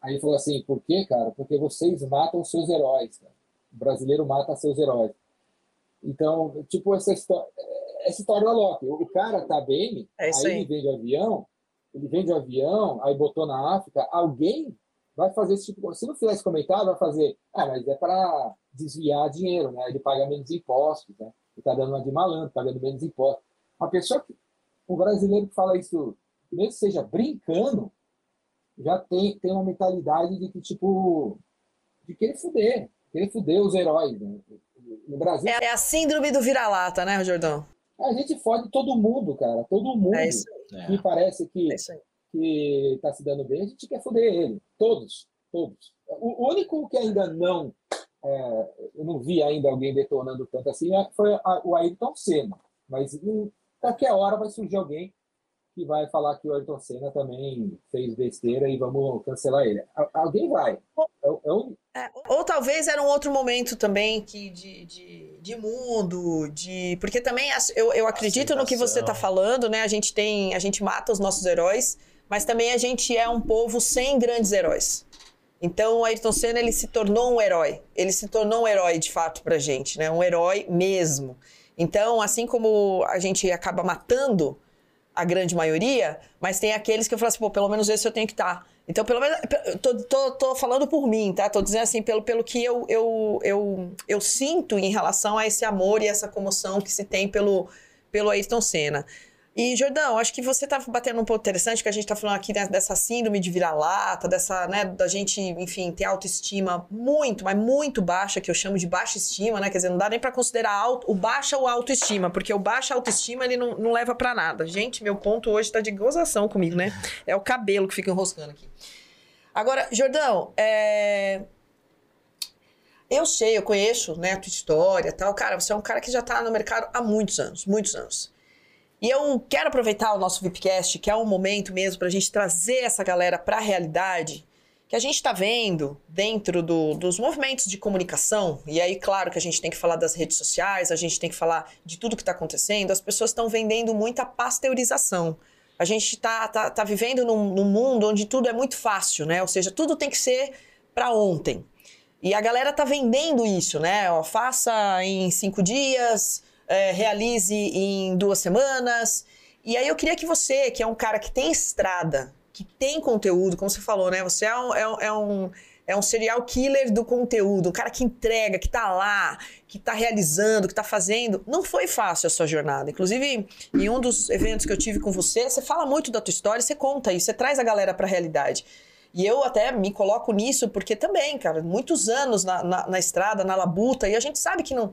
Speaker 3: Aí ele falou assim, por quê, cara? Porque vocês matam seus heróis, cara. O brasileiro mata seus heróis. Então, tipo, essa história, essa história da Loki. O cara tá bem,
Speaker 1: é
Speaker 3: aí,
Speaker 1: aí
Speaker 3: ele vende avião, ele vende avião, aí botou na África, alguém vai fazer esse tipo Se não fizer esse comentário, vai fazer, ah, mas é para desviar dinheiro, né? Ele paga menos impostos, né? Ele tá dando uma de malandro, pagando menos impostos. Uma pessoa que, um brasileiro que fala isso, mesmo que seja brincando, já tem, tem uma mentalidade de que, tipo, de querer fuder, querer fuder os heróis. Né? No Brasil.
Speaker 1: É a síndrome do vira-lata, né, Jordão?
Speaker 3: A gente fode todo mundo, cara. Todo mundo
Speaker 1: É isso
Speaker 2: aí.
Speaker 3: que parece que,
Speaker 1: É isso aí.
Speaker 3: que tá se dando bem, a gente quer fuder ele. Todos. Todos. O o único que ainda não. é, eu não vi ainda alguém detonando tanto assim é- foi a- o Ayrton Senna. Mas em qualquer hora vai surgir alguém que vai falar que o Ayrton Senna também fez besteira e vamos cancelar ele. Alguém vai. É, é
Speaker 1: É, ou talvez era um outro momento também que de, de, de mundo, de. Porque também eu, eu acredito no que você está
Speaker 2: Aceitação.
Speaker 1: falando, né? A gente tem. A gente mata os nossos heróis, mas também a gente é um povo sem grandes heróis. Então o Ayrton Senna ele se tornou um herói. Ele se tornou um herói de fato pra gente, né? Um herói mesmo. Então, assim como a gente acaba matando a grande maioria, mas tem aqueles que eu falo assim, pô, pelo menos esse eu tenho que estar. Então, pelo menos, tô, tô, tô falando por mim, tá? Tô dizendo assim, pelo, pelo que eu, eu, eu, eu sinto em relação a esse amor e essa comoção que se tem pelo, pelo Ayrton Senna. E, Jordão, acho que você tá batendo um ponto interessante, que a gente tá falando aqui né, dessa síndrome de vira-lata, dessa, né, da gente, enfim, ter autoestima muito, mas muito baixa, que eu chamo de baixa estima, né? Quer dizer, não dá nem pra considerar alto, o baixa ou autoestima, porque o baixa autoestima, ele não, não leva pra nada. Gente, meu ponto hoje tá de gozação comigo, né? É o cabelo que fica enroscando aqui. Agora, Jordão, é... eu sei, eu conheço, né, a tua história tal. Cara, você é um cara que já tá no mercado há muitos anos, muitos anos. E eu quero aproveitar o nosso VIPcast, que é um momento mesmo para a gente trazer essa galera para a realidade que a gente está vendo dentro do- dos movimentos de comunicação. E aí, claro que a gente tem que falar das redes sociais, a gente tem que falar de tudo que está acontecendo. As pessoas estão vendendo muita pasteurização. A gente está tá, tá vivendo num, num mundo onde tudo é muito fácil, né? Ou seja, tudo tem que ser para ontem. E a galera tá vendendo isso, né? Ó, faça em cinco dias, é, realize em duas semanas. E aí eu queria que você, que é um cara que tem estrada, que tem conteúdo, como você falou, né? Você é um, é um, é um, é um serial killer do conteúdo, um cara que entrega, que tá lá, que tá realizando, que tá fazendo. Não foi fácil a sua jornada. Inclusive, em um dos eventos que eu tive com você, você fala muito da tua história, você conta isso, você traz a galera pra realidade. E eu até me coloco nisso porque também, cara, muitos anos na, na, na estrada, na labuta, e a gente sabe que não,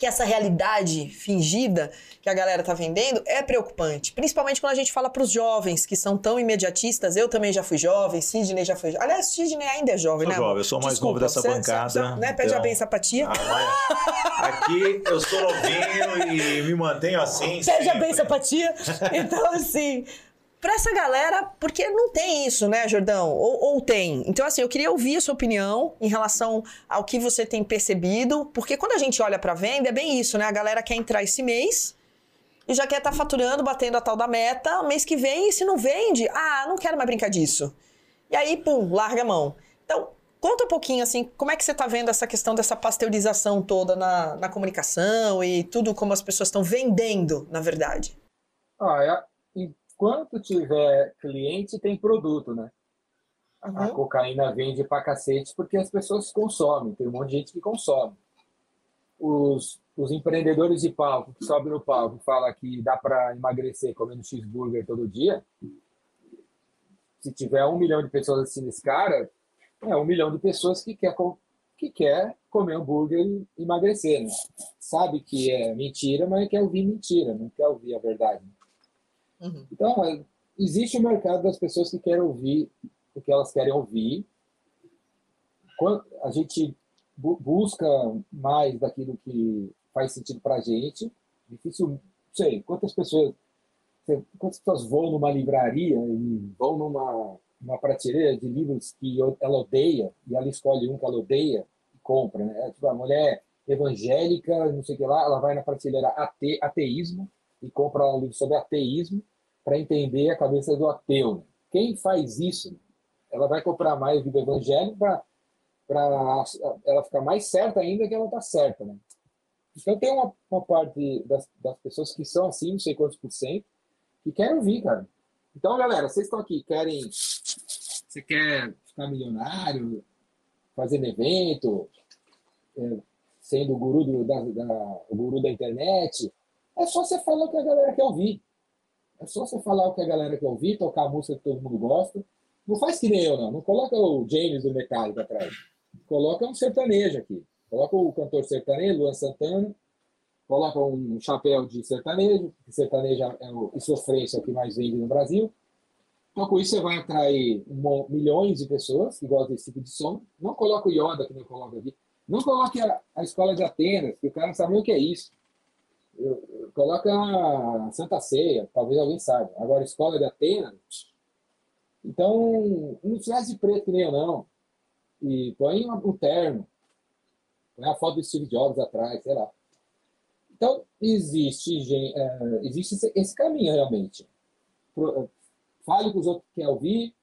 Speaker 1: que essa realidade fingida que a galera tá vendendo é preocupante. Principalmente quando a gente fala para os jovens que são tão imediatistas. Eu também já fui jovem, Sidney já foi jovem. Aliás, Sidney ainda é jovem,
Speaker 2: sou
Speaker 1: né?
Speaker 2: Jovem, eu sou mais Desculpa, novo dessa bancada. Você,
Speaker 1: né? Pede então... a bem sapatia.
Speaker 2: Ah, Aqui eu sou novinho e me mantenho assim.
Speaker 1: Pede a bem sapatia. Então, assim, para essa galera, porque não tem isso, né, Jordão? Ou, ou, tem? Então, assim, eu queria ouvir a sua opinião em relação ao que você tem percebido, porque quando a gente olha para venda, é bem isso, né? A galera quer entrar esse mês e já quer estar tá faturando, batendo a tal da meta, mês que vem, e se não vende, ah, não quero mais brincar disso. E aí, pum, larga a mão. Então, conta um pouquinho, assim, como é que você está vendo essa questão dessa pasteurização toda na, na comunicação e tudo como as pessoas estão vendendo, na verdade?
Speaker 3: Ah, enquanto tiver cliente, tem produto, né? Uhum. A cocaína vende pra cacete porque as pessoas consomem, tem um monte de gente que consome. Os, os empreendedores de palco que sobem no palco e falam que dá para emagrecer comendo cheeseburger todo dia, se tiver um milhão de pessoas assistindo esse cara, é um milhão de pessoas que quer, que quer comer hambúrguer e emagrecer. Né? Sabe que é mentira, mas quer ouvir mentira, não quer ouvir a verdade. Uhum. Então, é, existe o mercado das pessoas que querem ouvir o que elas querem ouvir. Quando a gente bu busca mais daquilo que faz sentido para a gente, difícil, não sei, quantas pessoas, quantas pessoas vão numa livraria e vão numa uma prateleira de livros que ela odeia e ela escolhe um que ela odeia e compra, né? Tipo, a mulher evangélica, não sei o que lá, ela vai na prateleira ate, ateísmo e compra um livro sobre ateísmo para entender a cabeça do ateu. Quem faz isso, ela vai comprar mais livro evangélico para ela ficar mais certa ainda que ela está certa. Né? Então tem uma, uma parte das, das pessoas que são assim, não sei quantos por cento, que querem ouvir, cara. Então, galera, vocês estão aqui, querem. Você quer ficar milionário, fazendo evento, é, sendo o guru, do, da, da, o guru da internet, é só você falar o que a galera quer ouvir. É só você falar o que a galera quer ouvir, tocar a música que todo mundo gosta. Não faz que nem eu, não. Não coloca o James do Metallica atrás. Coloca um sertanejo aqui. Coloca o cantor sertanejo, Luan Santana. Coloca um chapéu de sertanejo, que sertanejo é o sofrência que mais vende no Brasil. Então, com isso, você vai atrair milhões de pessoas que gostam desse tipo de som. Não coloca o Yoda, que não coloca aqui. Não coloque a, a escola de Atenas, que o cara não sabe nem o que é isso coloca Santa Ceia, talvez alguém saiba. Agora, Escola de Atenas. Então, não se de preto que nem eu, não. E põe um terno. Põe a foto do Steve Jobs atrás, sei lá. Então, existe, é, existe esse caminho, realmente. Fale com os outros que quer ouvir,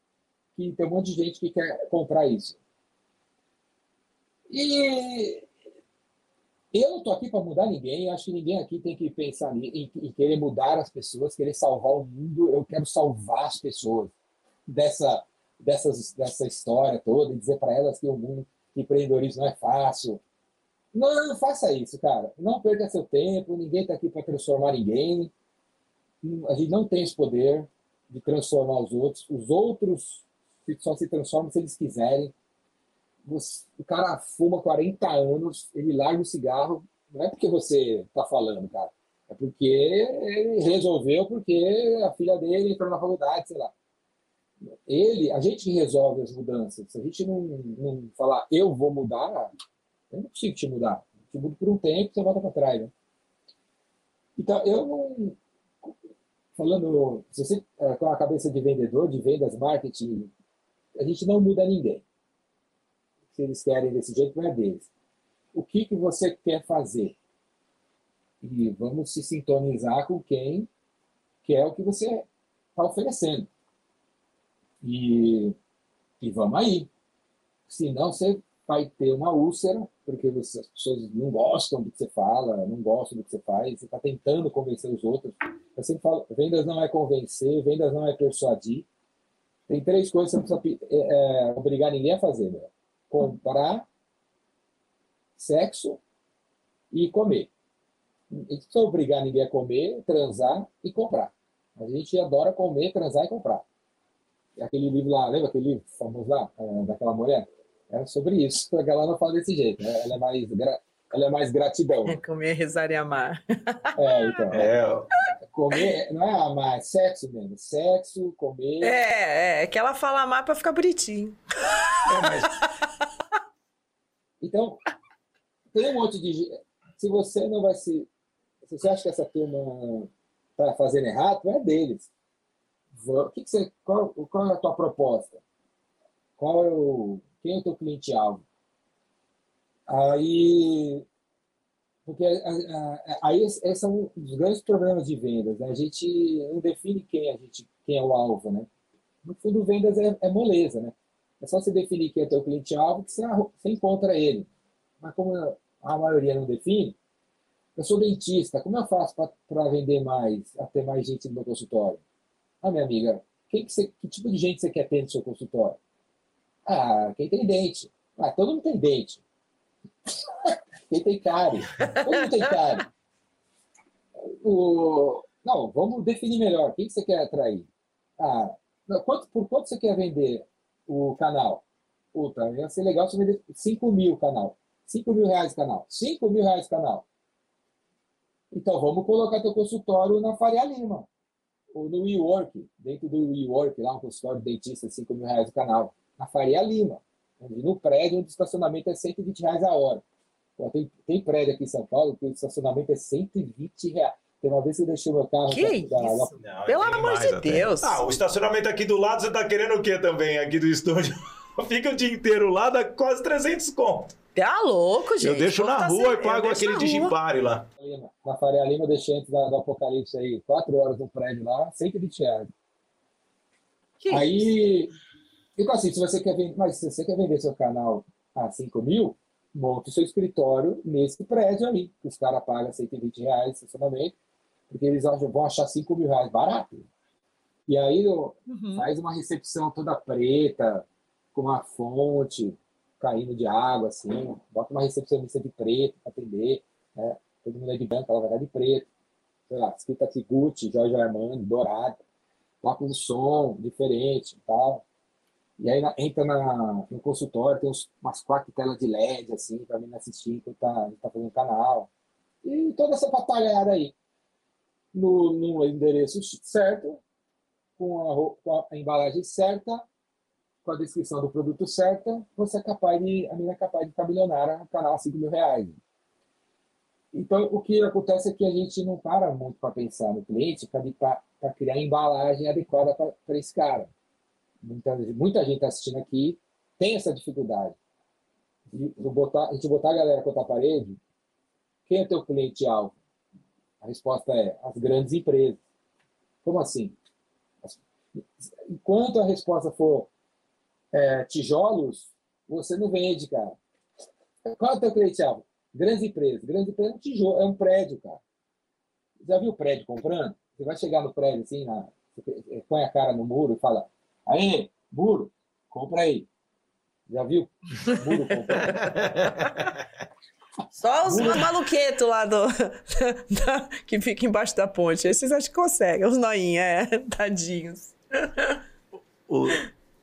Speaker 3: que tem um monte de gente que quer comprar isso. E eu não estou aqui para mudar ninguém, acho que ninguém aqui tem que pensar em, em, querer mudar as pessoas, querer salvar o mundo. Eu quero salvar as pessoas dessa, dessas, dessa história toda e dizer para elas que o mundo que empreendedorismo não é fácil. Não, não faça isso, cara. Não perca seu tempo, ninguém está aqui para transformar ninguém. A gente não tem esse poder de transformar os outros. Os outros só se transformam se eles quiserem o cara fuma 40 anos, ele larga o cigarro, não é porque você está falando, cara. É porque ele resolveu, porque a filha dele entrou na faculdade, sei lá. Ele, a gente resolve as mudanças. Se a gente não, não falar, eu vou mudar, eu não consigo te mudar. Te mudo por um tempo, você volta para trás. Né? Então, eu não. Falando, se você é, com a cabeça de vendedor, de vendas, marketing, a gente não muda ninguém se eles querem desse jeito, é deles. O que, que você quer fazer? E vamos se sintonizar com quem quer o que você está oferecendo. E, e vamos aí. Senão você vai ter uma úlcera, porque você, as pessoas não gostam do que você fala, não gostam do que você faz, você está tentando convencer os outros. Eu sempre falo, vendas não é convencer, vendas não é persuadir. Tem três coisas que você não precisa é, é, obrigar ninguém a fazer. Né? Comprar, sexo e comer. A gente não precisa obrigar ninguém a comer, transar e comprar. A gente adora comer, transar e comprar. Aquele livro lá, lembra aquele livro famoso lá, é, daquela mulher? Era sobre isso. A galera não fala desse jeito. Né? Ela é mais, gra... ela é mais gratidão.
Speaker 1: É comer, rezar e amar.
Speaker 3: É, então. É. Comer não é amar, é sexo mesmo. Sexo, comer.
Speaker 1: É, é, é que ela fala amar para ficar bonitinho. É, mas...
Speaker 3: Então, tem um monte de. Se você não vai se. Se você acha que essa turma está fazendo errado, é deles. O que, que você, qual, qual é a tua proposta? Qual é o, quem é o teu cliente-alvo? Aí, porque aí esse é um dos grandes problemas de vendas. Né? A gente não define quem a gente, quem é o alvo, né? No fundo, vendas é, é moleza, né? É só você definir quem é o teu cliente-alvo que você, encontra ele. Mas como a maioria não define, eu sou dentista, como eu faço para vender mais, até mais gente no meu consultório? Ah, minha amiga, que, que, você, que tipo de gente você quer ter no seu consultório? Ah, quem tem dente. Ah, todo mundo tem dente. quem tem cárie. Todo mundo tem cárie. O... Não, vamos definir melhor. Quem que você quer atrair? Ah, não, quanto, por quanto você quer vender o canal? Puta, ia ser legal se vender 5 mil canal. 5 mil reais canal. 5 mil reais canal. Então, vamos colocar teu consultório na Faria Lima. Ou no WeWork. Dentro do WeWork, lá um consultório de dentista, 5 mil reais canal na Faria Lima, no prédio onde o estacionamento é 120 reais a hora. Tem, tem prédio aqui em São Paulo que o estacionamento é 120 reais. Tem uma vez que eu deixei meu carro.
Speaker 1: Que isso? Da... Não, Pelo amor de até. Deus.
Speaker 2: Ah, o estacionamento aqui do lado, você tá querendo o quê também aqui do estúdio? Fica o dia inteiro lá, dá quase 300 conto.
Speaker 1: Tá louco, gente.
Speaker 2: Eu deixo na tá rua e pago aquele Digipare lá.
Speaker 3: Na Faria Lima, eu deixei antes do Apocalipse aí, 4 horas no prédio lá, 120 reais. Que aí, isso? Então, assim, se você quer vender, mas se você quer vender seu canal a 5 mil, monte o seu escritório nesse prédio ali, que os caras pagam 120 reais estacionamento, porque eles vão achar 5 mil reais barato. E aí uhum. faz uma recepção toda preta, com uma fonte caindo de água, assim, bota uma recepcionista de preto para atender, né? todo mundo é de branco, ela vai dar de preto, sei lá, escrita aqui Gucci, Jorge Armando, dourado, bota um som diferente e tal. E aí entra na, no consultório, tem uns, umas quatro telas de LED, assim, para mim assistir enquanto tá, tá fazendo canal. E toda essa batalhada aí. No, no endereço certo, com a, com a, embalagem certa, com a descrição do produto certa, você é capaz de, a minha é capaz de ficar milionária canal a 5 mil reais. Então, o que acontece é que a gente não para muito para pensar no cliente para criar a embalagem adequada para esse cara muita, muita gente está assistindo aqui tem essa dificuldade. De, de botar, a gente botar a galera contra a parede, quem é teu cliente-alvo? A resposta é as grandes empresas. Como assim? Enquanto a resposta for é, tijolos, você não vende, cara. Qual é o teu cliente-alvo? Grandes empresas. Grandes empresas é um tijolo, é um prédio, cara. Já viu o prédio comprando? Você vai chegar no prédio assim, na, você põe a cara no muro e fala: Aí, Buro, compra aí. Já viu? Buro, compra.
Speaker 1: Só os maluquetos lá do, da, que fica embaixo da ponte. Esses acho que conseguem, os noinhos, é, tadinhos.
Speaker 2: O,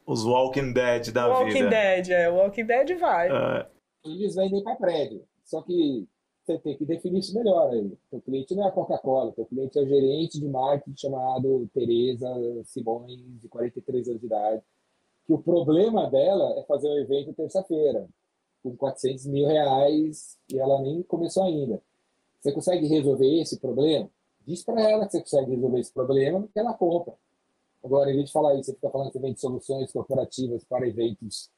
Speaker 2: os Walking Dead da
Speaker 1: Walking
Speaker 2: vida.
Speaker 1: Walking Dead, é. O Walking Dead vai. Uh...
Speaker 3: Eles vendem para prédio. Só que você tem que definir isso melhor aí. O cliente não é a Coca-Cola, o cliente é o gerente de marketing chamado Tereza Simões, de 43 anos de idade, que o problema dela é fazer um evento terça-feira, com 400 mil reais, e ela nem começou ainda. Você consegue resolver esse problema? Diz para ela que você consegue resolver esse problema, que ela compra. Agora, em vez de falar isso, você fica falando você vende soluções corporativas para eventos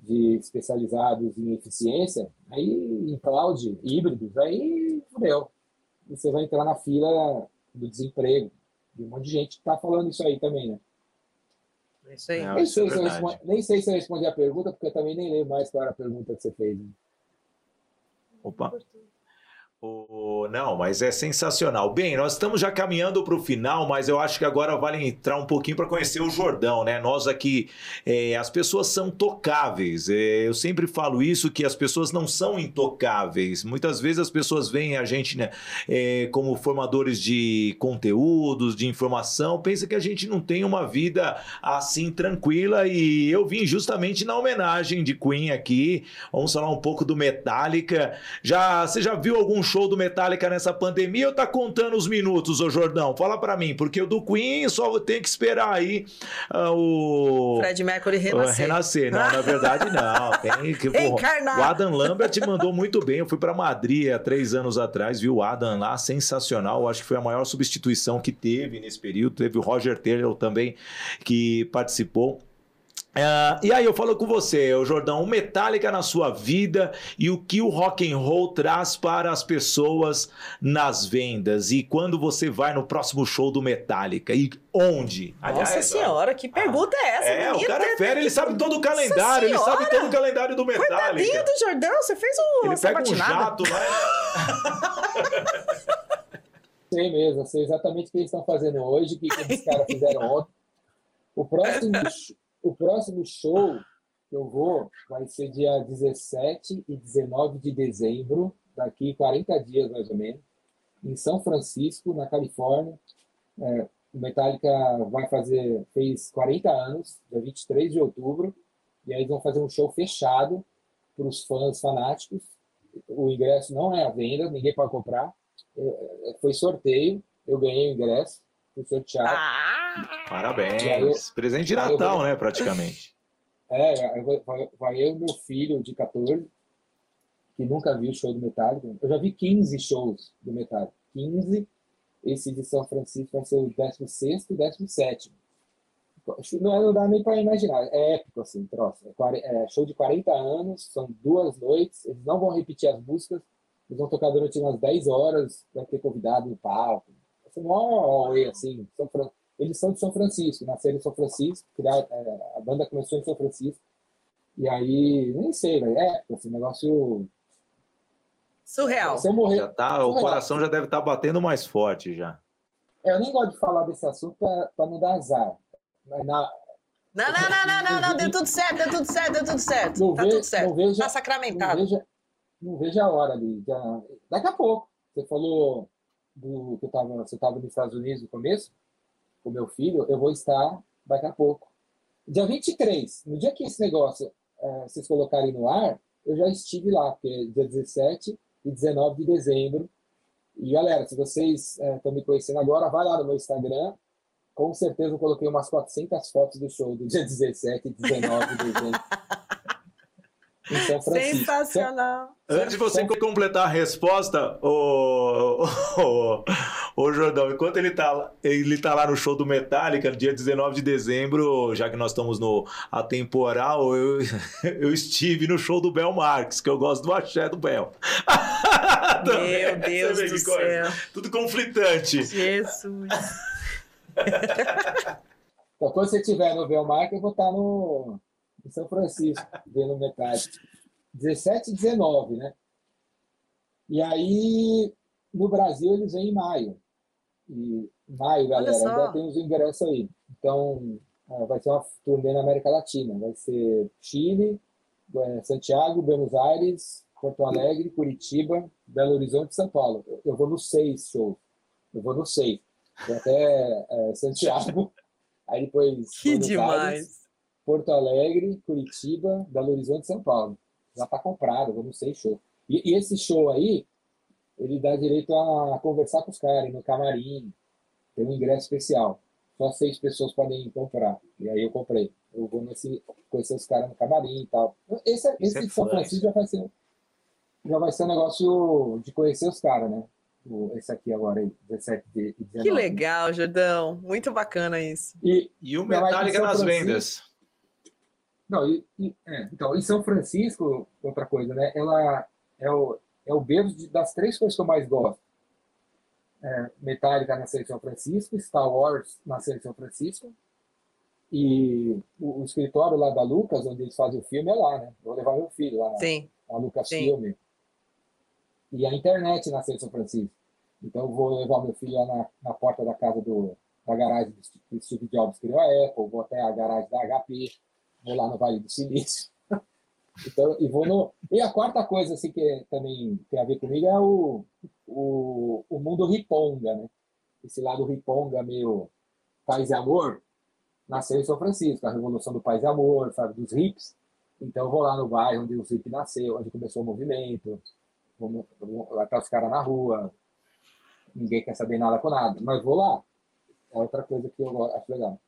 Speaker 3: de especializados em eficiência, aí em cloud, híbridos, aí fudeu. Você vai entrar na fila do desemprego. E um monte de gente está falando isso aí também, né?
Speaker 1: É isso aí.
Speaker 2: Não,
Speaker 3: Nem
Speaker 2: isso é
Speaker 3: sei, se eu
Speaker 2: verdade.
Speaker 3: respondi, nem sei se eu respondi a pergunta, porque eu também nem lembro mais qual era a pergunta que você fez.
Speaker 2: Opa. O- não, mas é sensacional. Bem, nós estamos já caminhando para o final, mas eu acho que agora vale entrar um pouquinho para conhecer o Jordão, né? Nós aqui, é, as pessoas são tocáveis. É, eu sempre falo isso, que as pessoas não são intocáveis. Muitas vezes as pessoas veem a gente né, é, como formadores de conteúdos, de informação, pensa que a gente não tem uma vida assim tranquila e eu vim justamente na homenagem de Queen aqui. Vamos falar um pouco do Metallica. Já, você já viu algum show do Metallica nessa pandemia ou tá contando os minutos, ô Jordão? Fala pra mim, porque o do Queen só tem que esperar aí ah, o.
Speaker 1: Fred Mercury
Speaker 2: o
Speaker 1: renascer.
Speaker 2: renascer. Não, na verdade, não. Tem que. porra,
Speaker 1: Reencarnar.
Speaker 2: o Adam Lambert mandou muito bem. Eu fui pra Madrid há três anos atrás, vi o Adam lá, sensacional. Eu Acho que foi a maior substituição que teve nesse período. Teve o Roger Taylor também, que participou. Ah, e aí eu falo com você, Jordão, o Metallica na sua vida e o que o rock and roll traz para as pessoas nas vendas e quando você vai no próximo show do Metallica e onde?
Speaker 1: Nossa senhora, que pergunta é essa?
Speaker 2: É, o cara é fera, ele sabe todo o calendário, ele sabe todo o calendário do Metallica.
Speaker 1: Coitadinho do Jordão, você fez um
Speaker 2: Ele pega um jato lá.
Speaker 3: Sei mesmo, sei exatamente o que eles estão fazendo hoje, o que que esses caras fizeram ontem. O próximo, o próximo show que eu vou vai ser dia 17 e 19 de dezembro, daqui 40 dias mais ou menos, em São Francisco, na Califórnia. É, Metallica vai fazer, fez 40 anos, dia 23 de outubro, e aí eles vão fazer um show fechado para os fãs fanáticos. O ingresso não é à venda, ninguém pode comprar. É, foi sorteio, eu ganhei o ingresso, fui sorteado.
Speaker 1: Ah,
Speaker 2: Parabéns. Presente de Natal, né, praticamente.
Speaker 3: É, aí vai, vai- eu e meu filho de 14, que nunca viu o show do Metallica. Eu já vi 15 shows do Metallica. 15. Esse de São Francisco vai ser o 16 e 17. Não, não dá nem para imaginar. É épico, assim, troço. É, é show de 40 anos, são duas noites. Eles não vão repetir as músicas. Eles vão tocar durante umas 10 horas. Vai ter convidado no palco. Mó auê, assim. São Fran- Eles são de São Francisco, nasceram em São Francisco. criaram- é, a banda começou em São Francisco. E aí, nem sei, velho. É esse negócio.
Speaker 1: surreal.
Speaker 3: Eu morrer.
Speaker 2: Já tá, o coração já deve estar batendo mais forte já.
Speaker 3: Eu nem gosto de falar desse assunto para não dar azar. Mas na,
Speaker 1: Não, não, não, não, não, não, deu tudo certo, deu tudo certo, deu tudo certo.
Speaker 3: Não
Speaker 1: tá
Speaker 3: ve-
Speaker 1: tudo certo.
Speaker 3: não vejo-
Speaker 1: Tá
Speaker 3: não
Speaker 1: sacramentado.
Speaker 3: vejo, não vejo a hora ali. Já, daqui a pouco. Você falou do que eu tava, você estava nos Estados Unidos no começo, com meu filho. Eu vou estar daqui a pouco. Dia 23, no dia que esse negócio eh, vocês colocarem no ar, eu já estive lá, porque é dia 17 e 19 de dezembro. E galera, se vocês estão me conhecendo agora, vai lá no meu Instagram. Com certeza eu coloquei umas 400 fotos do show do dia 17 e 19 de dezembro. em São Francisco.
Speaker 1: Sensacional.
Speaker 2: Antes de você completar a resposta, o, o, o Jordão, enquanto ele tá, lá- ele tá lá no show do Metallica, no dia 19 de dezembro, já que nós estamos no atemporal, eu, eu estive no show do Bel Marques, que eu gosto do axé do Bel.
Speaker 1: Meu Deus do
Speaker 2: coisa.
Speaker 1: céu.
Speaker 2: Tudo conflitante.
Speaker 1: Jesus.
Speaker 3: Então, quando você estiver no Belmark, eu vou estar no, em São Francisco, vendo metade. 17 e 19, né? E aí, no Brasil, eles vêm em maio. E maio, galera, ainda tem os ingressos aí. Então, eh, vai ser uma turnê na América Latina. Vai ser Chile, eh, Santiago, Buenos Aires, Porto Alegre, Curitiba, Belo Horizonte e São Paulo. Eu- vou nos seis shows. Eu vou nos seis. Vou até eh, Santiago. Aí depois
Speaker 1: Que
Speaker 3: Buenos
Speaker 1: demais.
Speaker 3: Aires, Porto Alegre, Curitiba, Belo Horizonte e São Paulo. Já está comprado, vou nos seis shows. E, e esse show aí, ele dá direito a conversar com os caras, no camarim. Tem um ingresso especial. Só seis pessoas podem comprar. E aí eu comprei. Eu vou nesse, conhecer os caras no camarim e tal. Esse, esse
Speaker 2: é
Speaker 3: de São
Speaker 2: fã,
Speaker 3: Francisco já vai ser, já vai ser um negócio de conhecer os caras, né? Esse aqui agora aí, 17 e 19.
Speaker 1: Que legal, Jordão. Muito bacana isso.
Speaker 3: E,
Speaker 2: E o Metallica nas
Speaker 3: Francisco-
Speaker 2: vendas.
Speaker 3: Não, e, e- é, então, em São Francisco, outra coisa, né? Ela é o, é o berço de- das três coisas que eu mais gosto. É, Metallica nasceu em São Francisco, Star Wars nasceu em São Francisco, E o, o, escritório lá da Lucas, onde eles fazem o filme, é lá, né? Vou levar meu filho lá na,
Speaker 1: Sim.
Speaker 3: na Lucas Sim. Filme. E a internet na São Francisco. Então, eu vou levar meu filho lá na, na porta da casa do, da garagem do Steve Jobs criou a Apple, vou até a garagem da HP, vou lá no Vale do Silício. então, e vou no... E a quarta coisa assim, que também tem a ver comigo é o, o, o mundo riponga, né? Esse lado riponga meio paz e amor, nasceu em São Francisco, a revolução do paz e amor, sabe, dos hips. Então vou lá no bairro onde o hip nasceu, onde começou o movimento, vou, lá tá os caras na rua, ninguém quer saber nada com nada, mas vou lá. É outra coisa que eu acho legal.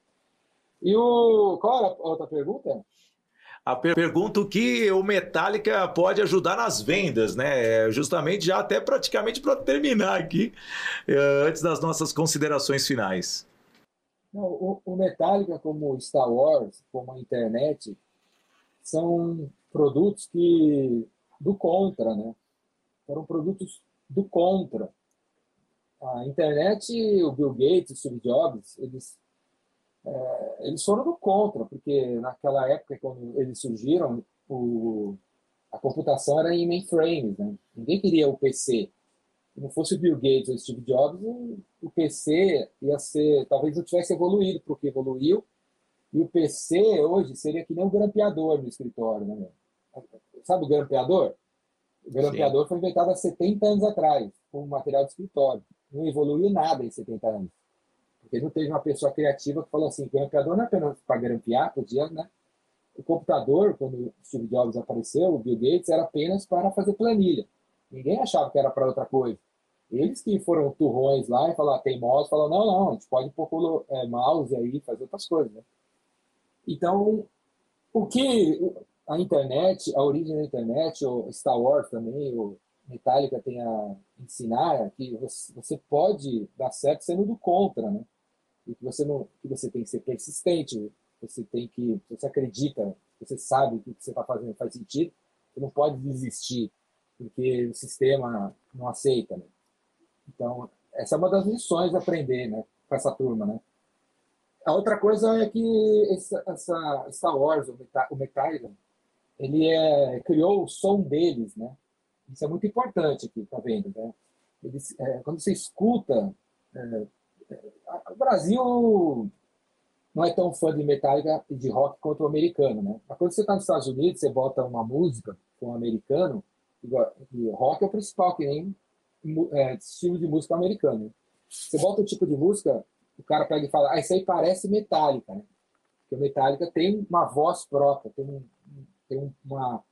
Speaker 3: E o qual era a outra pergunta?
Speaker 2: A pergunta que o Metallica pode ajudar nas vendas, né? É justamente já até praticamente para terminar aqui, eh, antes das nossas considerações finais.
Speaker 3: Não, o, o Metallica, como o Star Wars, como a internet, são produtos que do contra, né? Foram produtos do contra. A internet, o Bill Gates, o Steve Jobs, eles é, eles foram do contra, porque naquela época, quando eles surgiram, o, a computação era em mainframes, né? Ninguém queria o PC. Se não fosse o Bill Gates ou o Steve Jobs, o PC ia ser, talvez não tivesse evoluído porque evoluiu, e o PC hoje seria que nem um grampeador no escritório, né? Sabe o grampeador? O grampeador Sim. foi inventado há 70 anos atrás, com material de escritório. Não evoluiu nada em 70 anos. Porque não teve uma pessoa criativa que falou assim, grampeador não é apenas para grampear, podia, né? O computador, quando o Steve Jobs apareceu, o Bill Gates, era apenas para fazer planilha. Ninguém achava que era para outra coisa. Eles que foram turrões lá e falaram, teimosos, falaram, não, não, a gente pode pôr é, mouse aí, fazer outras coisas, né? Então, o que a internet, a origem da internet, o Star Wars também, o Metallica tem a ensinar é que você pode dar certo sendo do contra, né? E que você não, que você tem que ser persistente, você tem que, você acredita, você sabe que o que você está fazendo faz sentido, você não pode desistir porque o sistema não aceita, né? Então, essa é uma das lições de aprender, né, com essa turma, né? A outra coisa é que essa, essa Star Wars, o Metallica, ele é, criou o som deles, né? Isso é muito importante aqui, tá vendo, né? Eles, é, quando você escuta, é, o Brasil não é tão fã de Metallica e de rock quanto o americano, né? Mas quando você está nos Estados Unidos, você bota uma música com um americano, e rock é o principal, que nem é, estilo de música americano. Você bota o tipo de música, o cara pega e fala, ah, isso aí parece Metallica, né? Porque o Metallica tem uma voz própria, tem, um, tem uma,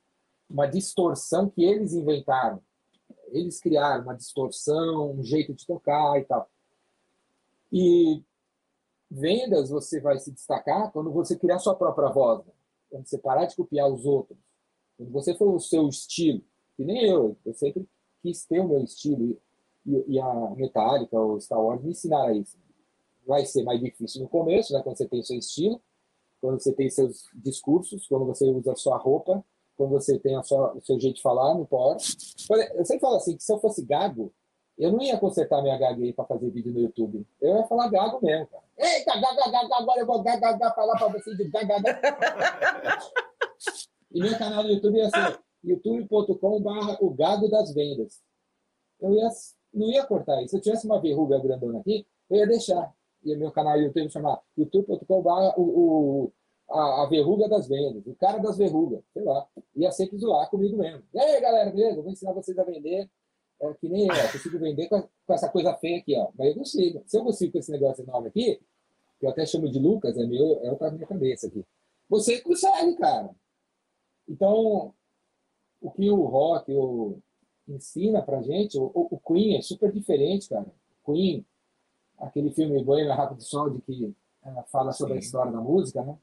Speaker 3: uma distorção que eles inventaram. Eles criaram uma distorção, um jeito de tocar e tal. E vendas você vai se destacar quando você criar sua própria voz, né? quando você parar de copiar os outros, quando você for o seu estilo, que nem eu, eu sempre quis ter o meu estilo e, e a Metallica ou Star Wars me ensinaram isso. Vai ser mais difícil no começo, né, quando você tem seu estilo, quando você tem seus discursos, quando você usa sua roupa, quando você tem a sua, o seu jeito de falar, não pode. Eu sempre falo assim, que se eu fosse gago, eu não ia consertar minha gaguei para fazer vídeo no YouTube. Eu ia falar gago mesmo, cara. Eita, gaga, gaga, agora eu vou gaga, gaga, falar para você de gaga, gaga. E meu canal no YouTube ia ser youtube.com barra o gado das vendas. Eu ia, não ia cortar isso. Se eu tivesse uma verruga grandona aqui, eu ia deixar. E meu canal no YouTube chamar youtube.com barra o, o a, a, verruga das vendas, o cara das verrugas, sei lá. Ia sempre zoar comigo mesmo. E aí, galera, beleza? vou ensinar vocês a vender. É, que nem eu, eu consigo vender com, com, essa coisa feia aqui, ó. Mas eu consigo. Se eu consigo com esse negócio enorme aqui, que eu até chamo de Lucas, é meu, é outra minha cabeça aqui. Você consegue, cara. Então, o que o rock o, ensina pra gente, o, o, Queen é super diferente, cara. Queen, aquele filme Bohemian Rhapsody que uh, fala sobre Sim. a história da música, né?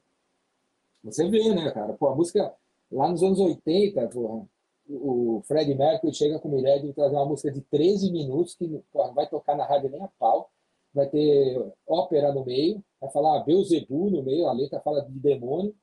Speaker 3: Você vê, né, cara? Pô, a música lá nos anos 80, porra, o Fred Mercury chega com uma ideia de trazer uma música de 13 minutos que porra, vai tocar na rádio nem a pau, vai ter ópera no meio, vai falar Beuzebu no meio, a letra fala de demônio,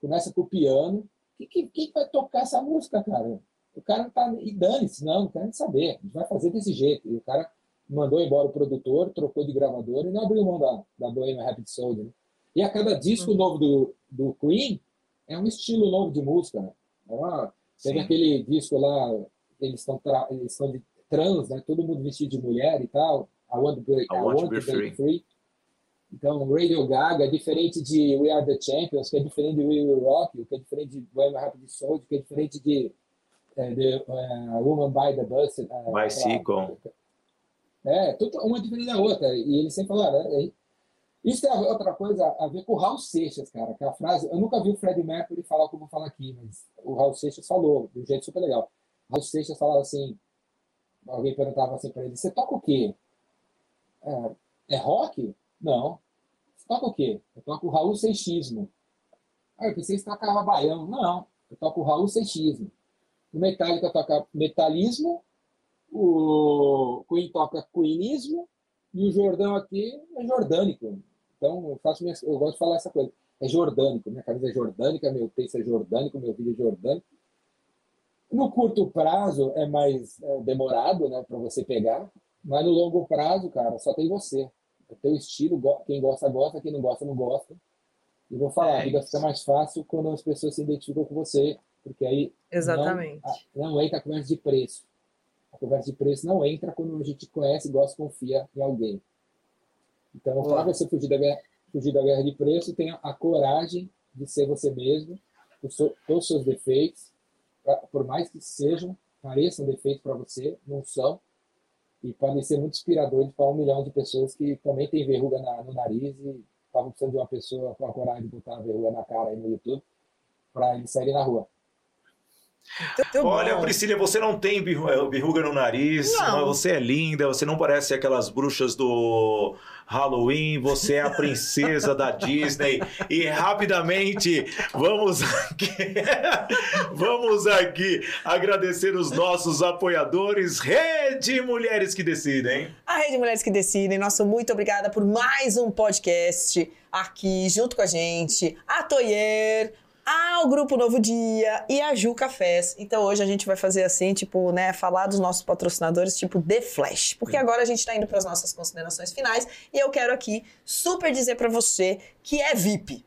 Speaker 3: começa com o piano, quem, quem vai tocar essa música, cara? O cara não tá. E dane-se, não, não quero nem saber. A gente vai fazer desse jeito. E o cara mandou embora o produtor, trocou de gravador e não abriu mão da, da Bohemian Rapid Soul. Né? E a cada disco
Speaker 1: Uhum.
Speaker 3: novo do, do Queen é um estilo novo de música, né? É uma- teve
Speaker 2: Sim.
Speaker 3: aquele disco lá, eles estão eles estão de trans, né? Todo mundo vestido de mulher e tal. I want to be,
Speaker 2: I want to be free.
Speaker 3: Então, Radio Gaga é diferente de We Are the Champions, que é diferente de We Will Rock que é diferente de Bohemian Rhapsody Soul, que é diferente de eh, The eh, Woman by the Bus. eh,
Speaker 2: Bicycle.
Speaker 3: É, tudo, uma diferente da outra. E eles sempre falaram. né? Isso tem outra coisa a ver com o Raul Seixas, cara. Que a frase. Eu nunca vi o Fred Mercury falar como vou falar aqui, mas o Raul Seixas falou, de um jeito super legal. O Raul Seixas falava assim. Alguém perguntava assim para ele: Você toca o quê? É, é rock? Não. Você toca o quê? Eu toco o Raul Seixismo. Ah, eu pensei que você tocava baião. Não. Eu toco o Raul Seixismo. No Metallica toca metalismo, o Queen toca queenismo e o Jordão aqui é jordânico. Então, eu, faço minhas, eu gosto de falar essa coisa. É jordânico. Minha camisa é jordânica, meu texto é jordânico, meu vídeo é jordânico. No curto prazo é mais é, demorado né, para você pegar, mas no longo prazo, cara, só tem você. O teu estilo, quem gosta, gosta, quem não gosta, não gosta. E vou falar,
Speaker 2: É
Speaker 3: a vida
Speaker 2: isso.
Speaker 3: fica mais fácil quando as pessoas se identificam com você, porque aí
Speaker 1: Exatamente.
Speaker 3: não, não entra a conversa de preço. A conversa de preço não entra quando a gente conhece, gosta, confia em alguém. Então, para você fugir da, guerra, fugir da guerra de preço, tenha a coragem de ser você mesmo, com so- com os seus defeitos, pra- por mais que sejam, pareçam defeitos para você, não são, e podem ser muito inspiradores para um milhão de pessoas que também têm verruga na- no nariz e estavam precisando de uma pessoa com a coragem de botar a verruga na cara aí no YouTube para eles saírem na rua.
Speaker 1: Muito
Speaker 2: Olha,
Speaker 1: bom.
Speaker 2: Priscila, você não tem birru- verruga no nariz,
Speaker 1: Não.
Speaker 2: mas você é linda, você não parece aquelas bruxas do Halloween, você é a princesa da Disney. E rapidamente, vamos aqui, vamos aqui agradecer os nossos apoiadores, Rede Mulheres que Decidem.
Speaker 1: A Rede Mulheres que Decidem, nosso muito obrigada por mais um podcast aqui junto com a gente. A Toyer, ao Grupo Novo Dia e a Ju Cafés. Então hoje a gente vai fazer assim, tipo, né, falar dos nossos patrocinadores, tipo The Flash. Porque agora a gente tá indo para as nossas considerações finais e eu quero aqui super dizer para você que é VIP.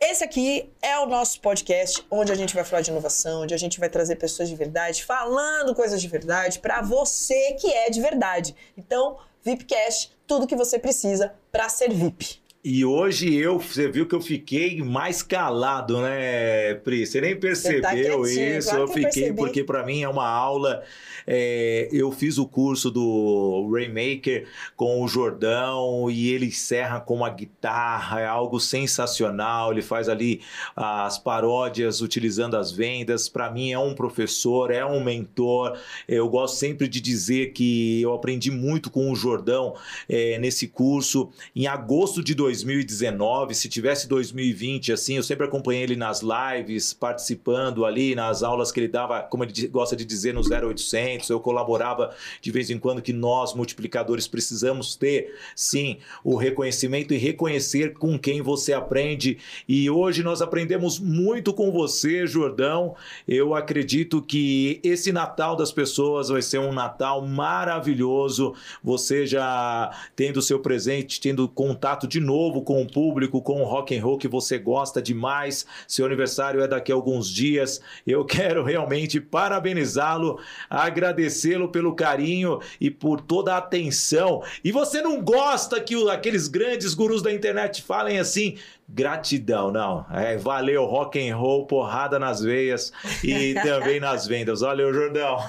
Speaker 1: Esse aqui é o nosso podcast onde a gente vai falar de inovação, onde a gente vai trazer pessoas de verdade, falando coisas de verdade para você que é de verdade. Então, VIPcast, tudo que você precisa para ser VIP.
Speaker 2: E hoje eu, você viu que eu fiquei mais calado, né, Pri? Você nem percebeu
Speaker 1: tá
Speaker 2: isso,
Speaker 1: claro
Speaker 2: eu
Speaker 1: que eu
Speaker 2: fiquei,
Speaker 1: percebi.
Speaker 2: porque para mim é uma aula. é, eu fiz o curso do Rainmaker com o Jordão e ele encerra com uma guitarra, é algo sensacional. Ele faz ali as paródias utilizando as vendas. Para mim é um professor, é um mentor. Eu gosto sempre de dizer que eu aprendi muito com o Jordão é, nesse curso. Em agosto de 2019, se tivesse 2020, assim, eu sempre acompanhei ele nas lives, participando ali nas aulas que ele dava, como ele gosta de dizer, no 0800. Eu colaborava de vez em quando que nós, multiplicadores, precisamos ter, sim, o reconhecimento e reconhecer com quem você aprende. E hoje nós aprendemos muito com você, Jordão. Eu acredito que esse Natal das pessoas vai ser um Natal maravilhoso. Você já tendo seu presente, tendo contato de novo com o público, com o rock and roll que você gosta demais. Seu aniversário é daqui a alguns dias. Eu quero realmente parabenizá-lo, agradecê-lo pelo carinho e por toda a atenção. E você não gosta que aqueles grandes gurus da internet falem assim? Gratidão, não. É, valeu, rock and roll, porrada nas veias e também nas vendas. Valeu, Jordão.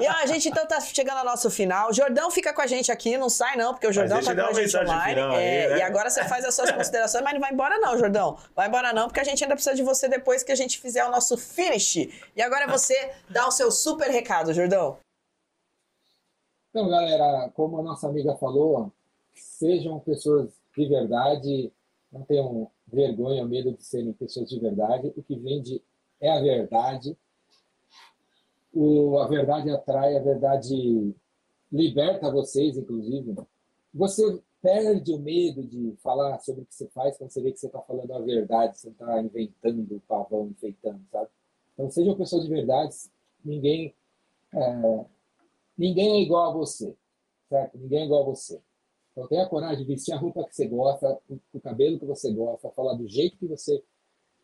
Speaker 1: E ó, a gente então tá chegando ao nosso final. Jordão fica com a gente aqui, não sai não, porque o Jordão tá com a gente online.
Speaker 2: final aí,
Speaker 1: É,
Speaker 2: né?
Speaker 1: E agora você faz as suas considerações, mas não vai embora não, Jordão. Vai embora não, porque a gente ainda precisa de você depois que a gente fizer o nosso finish. E agora é você dá o seu super recado, Jordão.
Speaker 3: Então, galera, como a nossa amiga falou, sejam pessoas de verdade, não tenham vergonha ou medo de serem pessoas de verdade. O que vende é a verdade. O, a verdade atrai, a verdade liberta vocês, inclusive. Você perde o medo de falar sobre o que você faz quando você vê que você está falando a verdade, você está inventando pavão, enfeitando, sabe? Então, sejam pessoas de verdade. Ninguém é, ninguém é igual a você, certo? Ninguém é igual a você. Então tenha coragem de vestir a roupa que você gosta, o, cabelo que você gosta, falar do jeito que você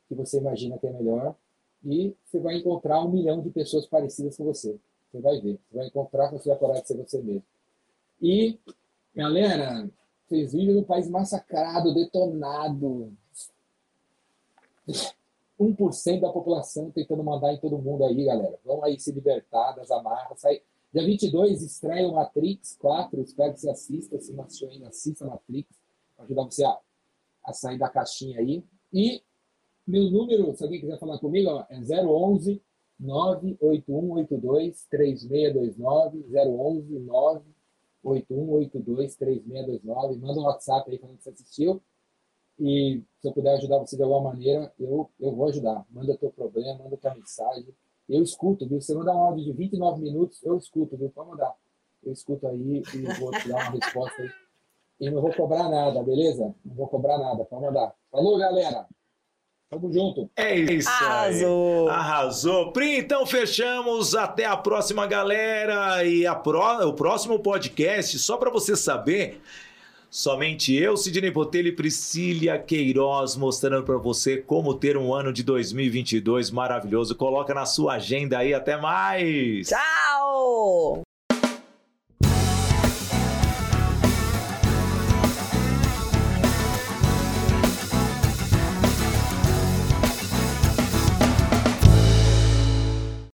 Speaker 3: que você imagina que é melhor e você vai encontrar um milhão de pessoas parecidas com você. Você vai ver. Você vai encontrar quando você vai parar de ser você mesmo. E, galera, vocês vivem num país massacrado, detonado. 1% da população tentando mandar em todo mundo aí, galera. Vamos aí se libertar das amarras. Sai. Dia 22 estreia o Matrix 4. Espero que você assista. Se não ainda, assista Matrix. Para ajudar você a, a sair da caixinha aí. E meu número, se alguém quiser falar comigo, é 011 98182 3629 011 98182 3629. Manda um WhatsApp aí falando que você assistiu. E se eu puder ajudar você de alguma maneira, eu, eu vou ajudar. Manda teu problema, manda tua mensagem. Eu escuto, viu? Você mandar um áudio de 29 minutos, eu escuto, viu? Pode mandar. Eu escuto aí e vou te dar uma resposta aí. E não vou cobrar nada, beleza? Não vou cobrar nada, pode mandar. Falou, galera! Tamo junto.
Speaker 2: É isso
Speaker 1: Arrasou.
Speaker 2: aí. Arrasou. Pri, então fechamos. Até a próxima, galera. E a pró- o próximo podcast, só para você saber, somente eu, Sidney Botelho e Priscília Queiroz, mostrando para você como ter um ano de 2022 maravilhoso. Coloca na sua agenda aí. Até mais.
Speaker 1: Tchau!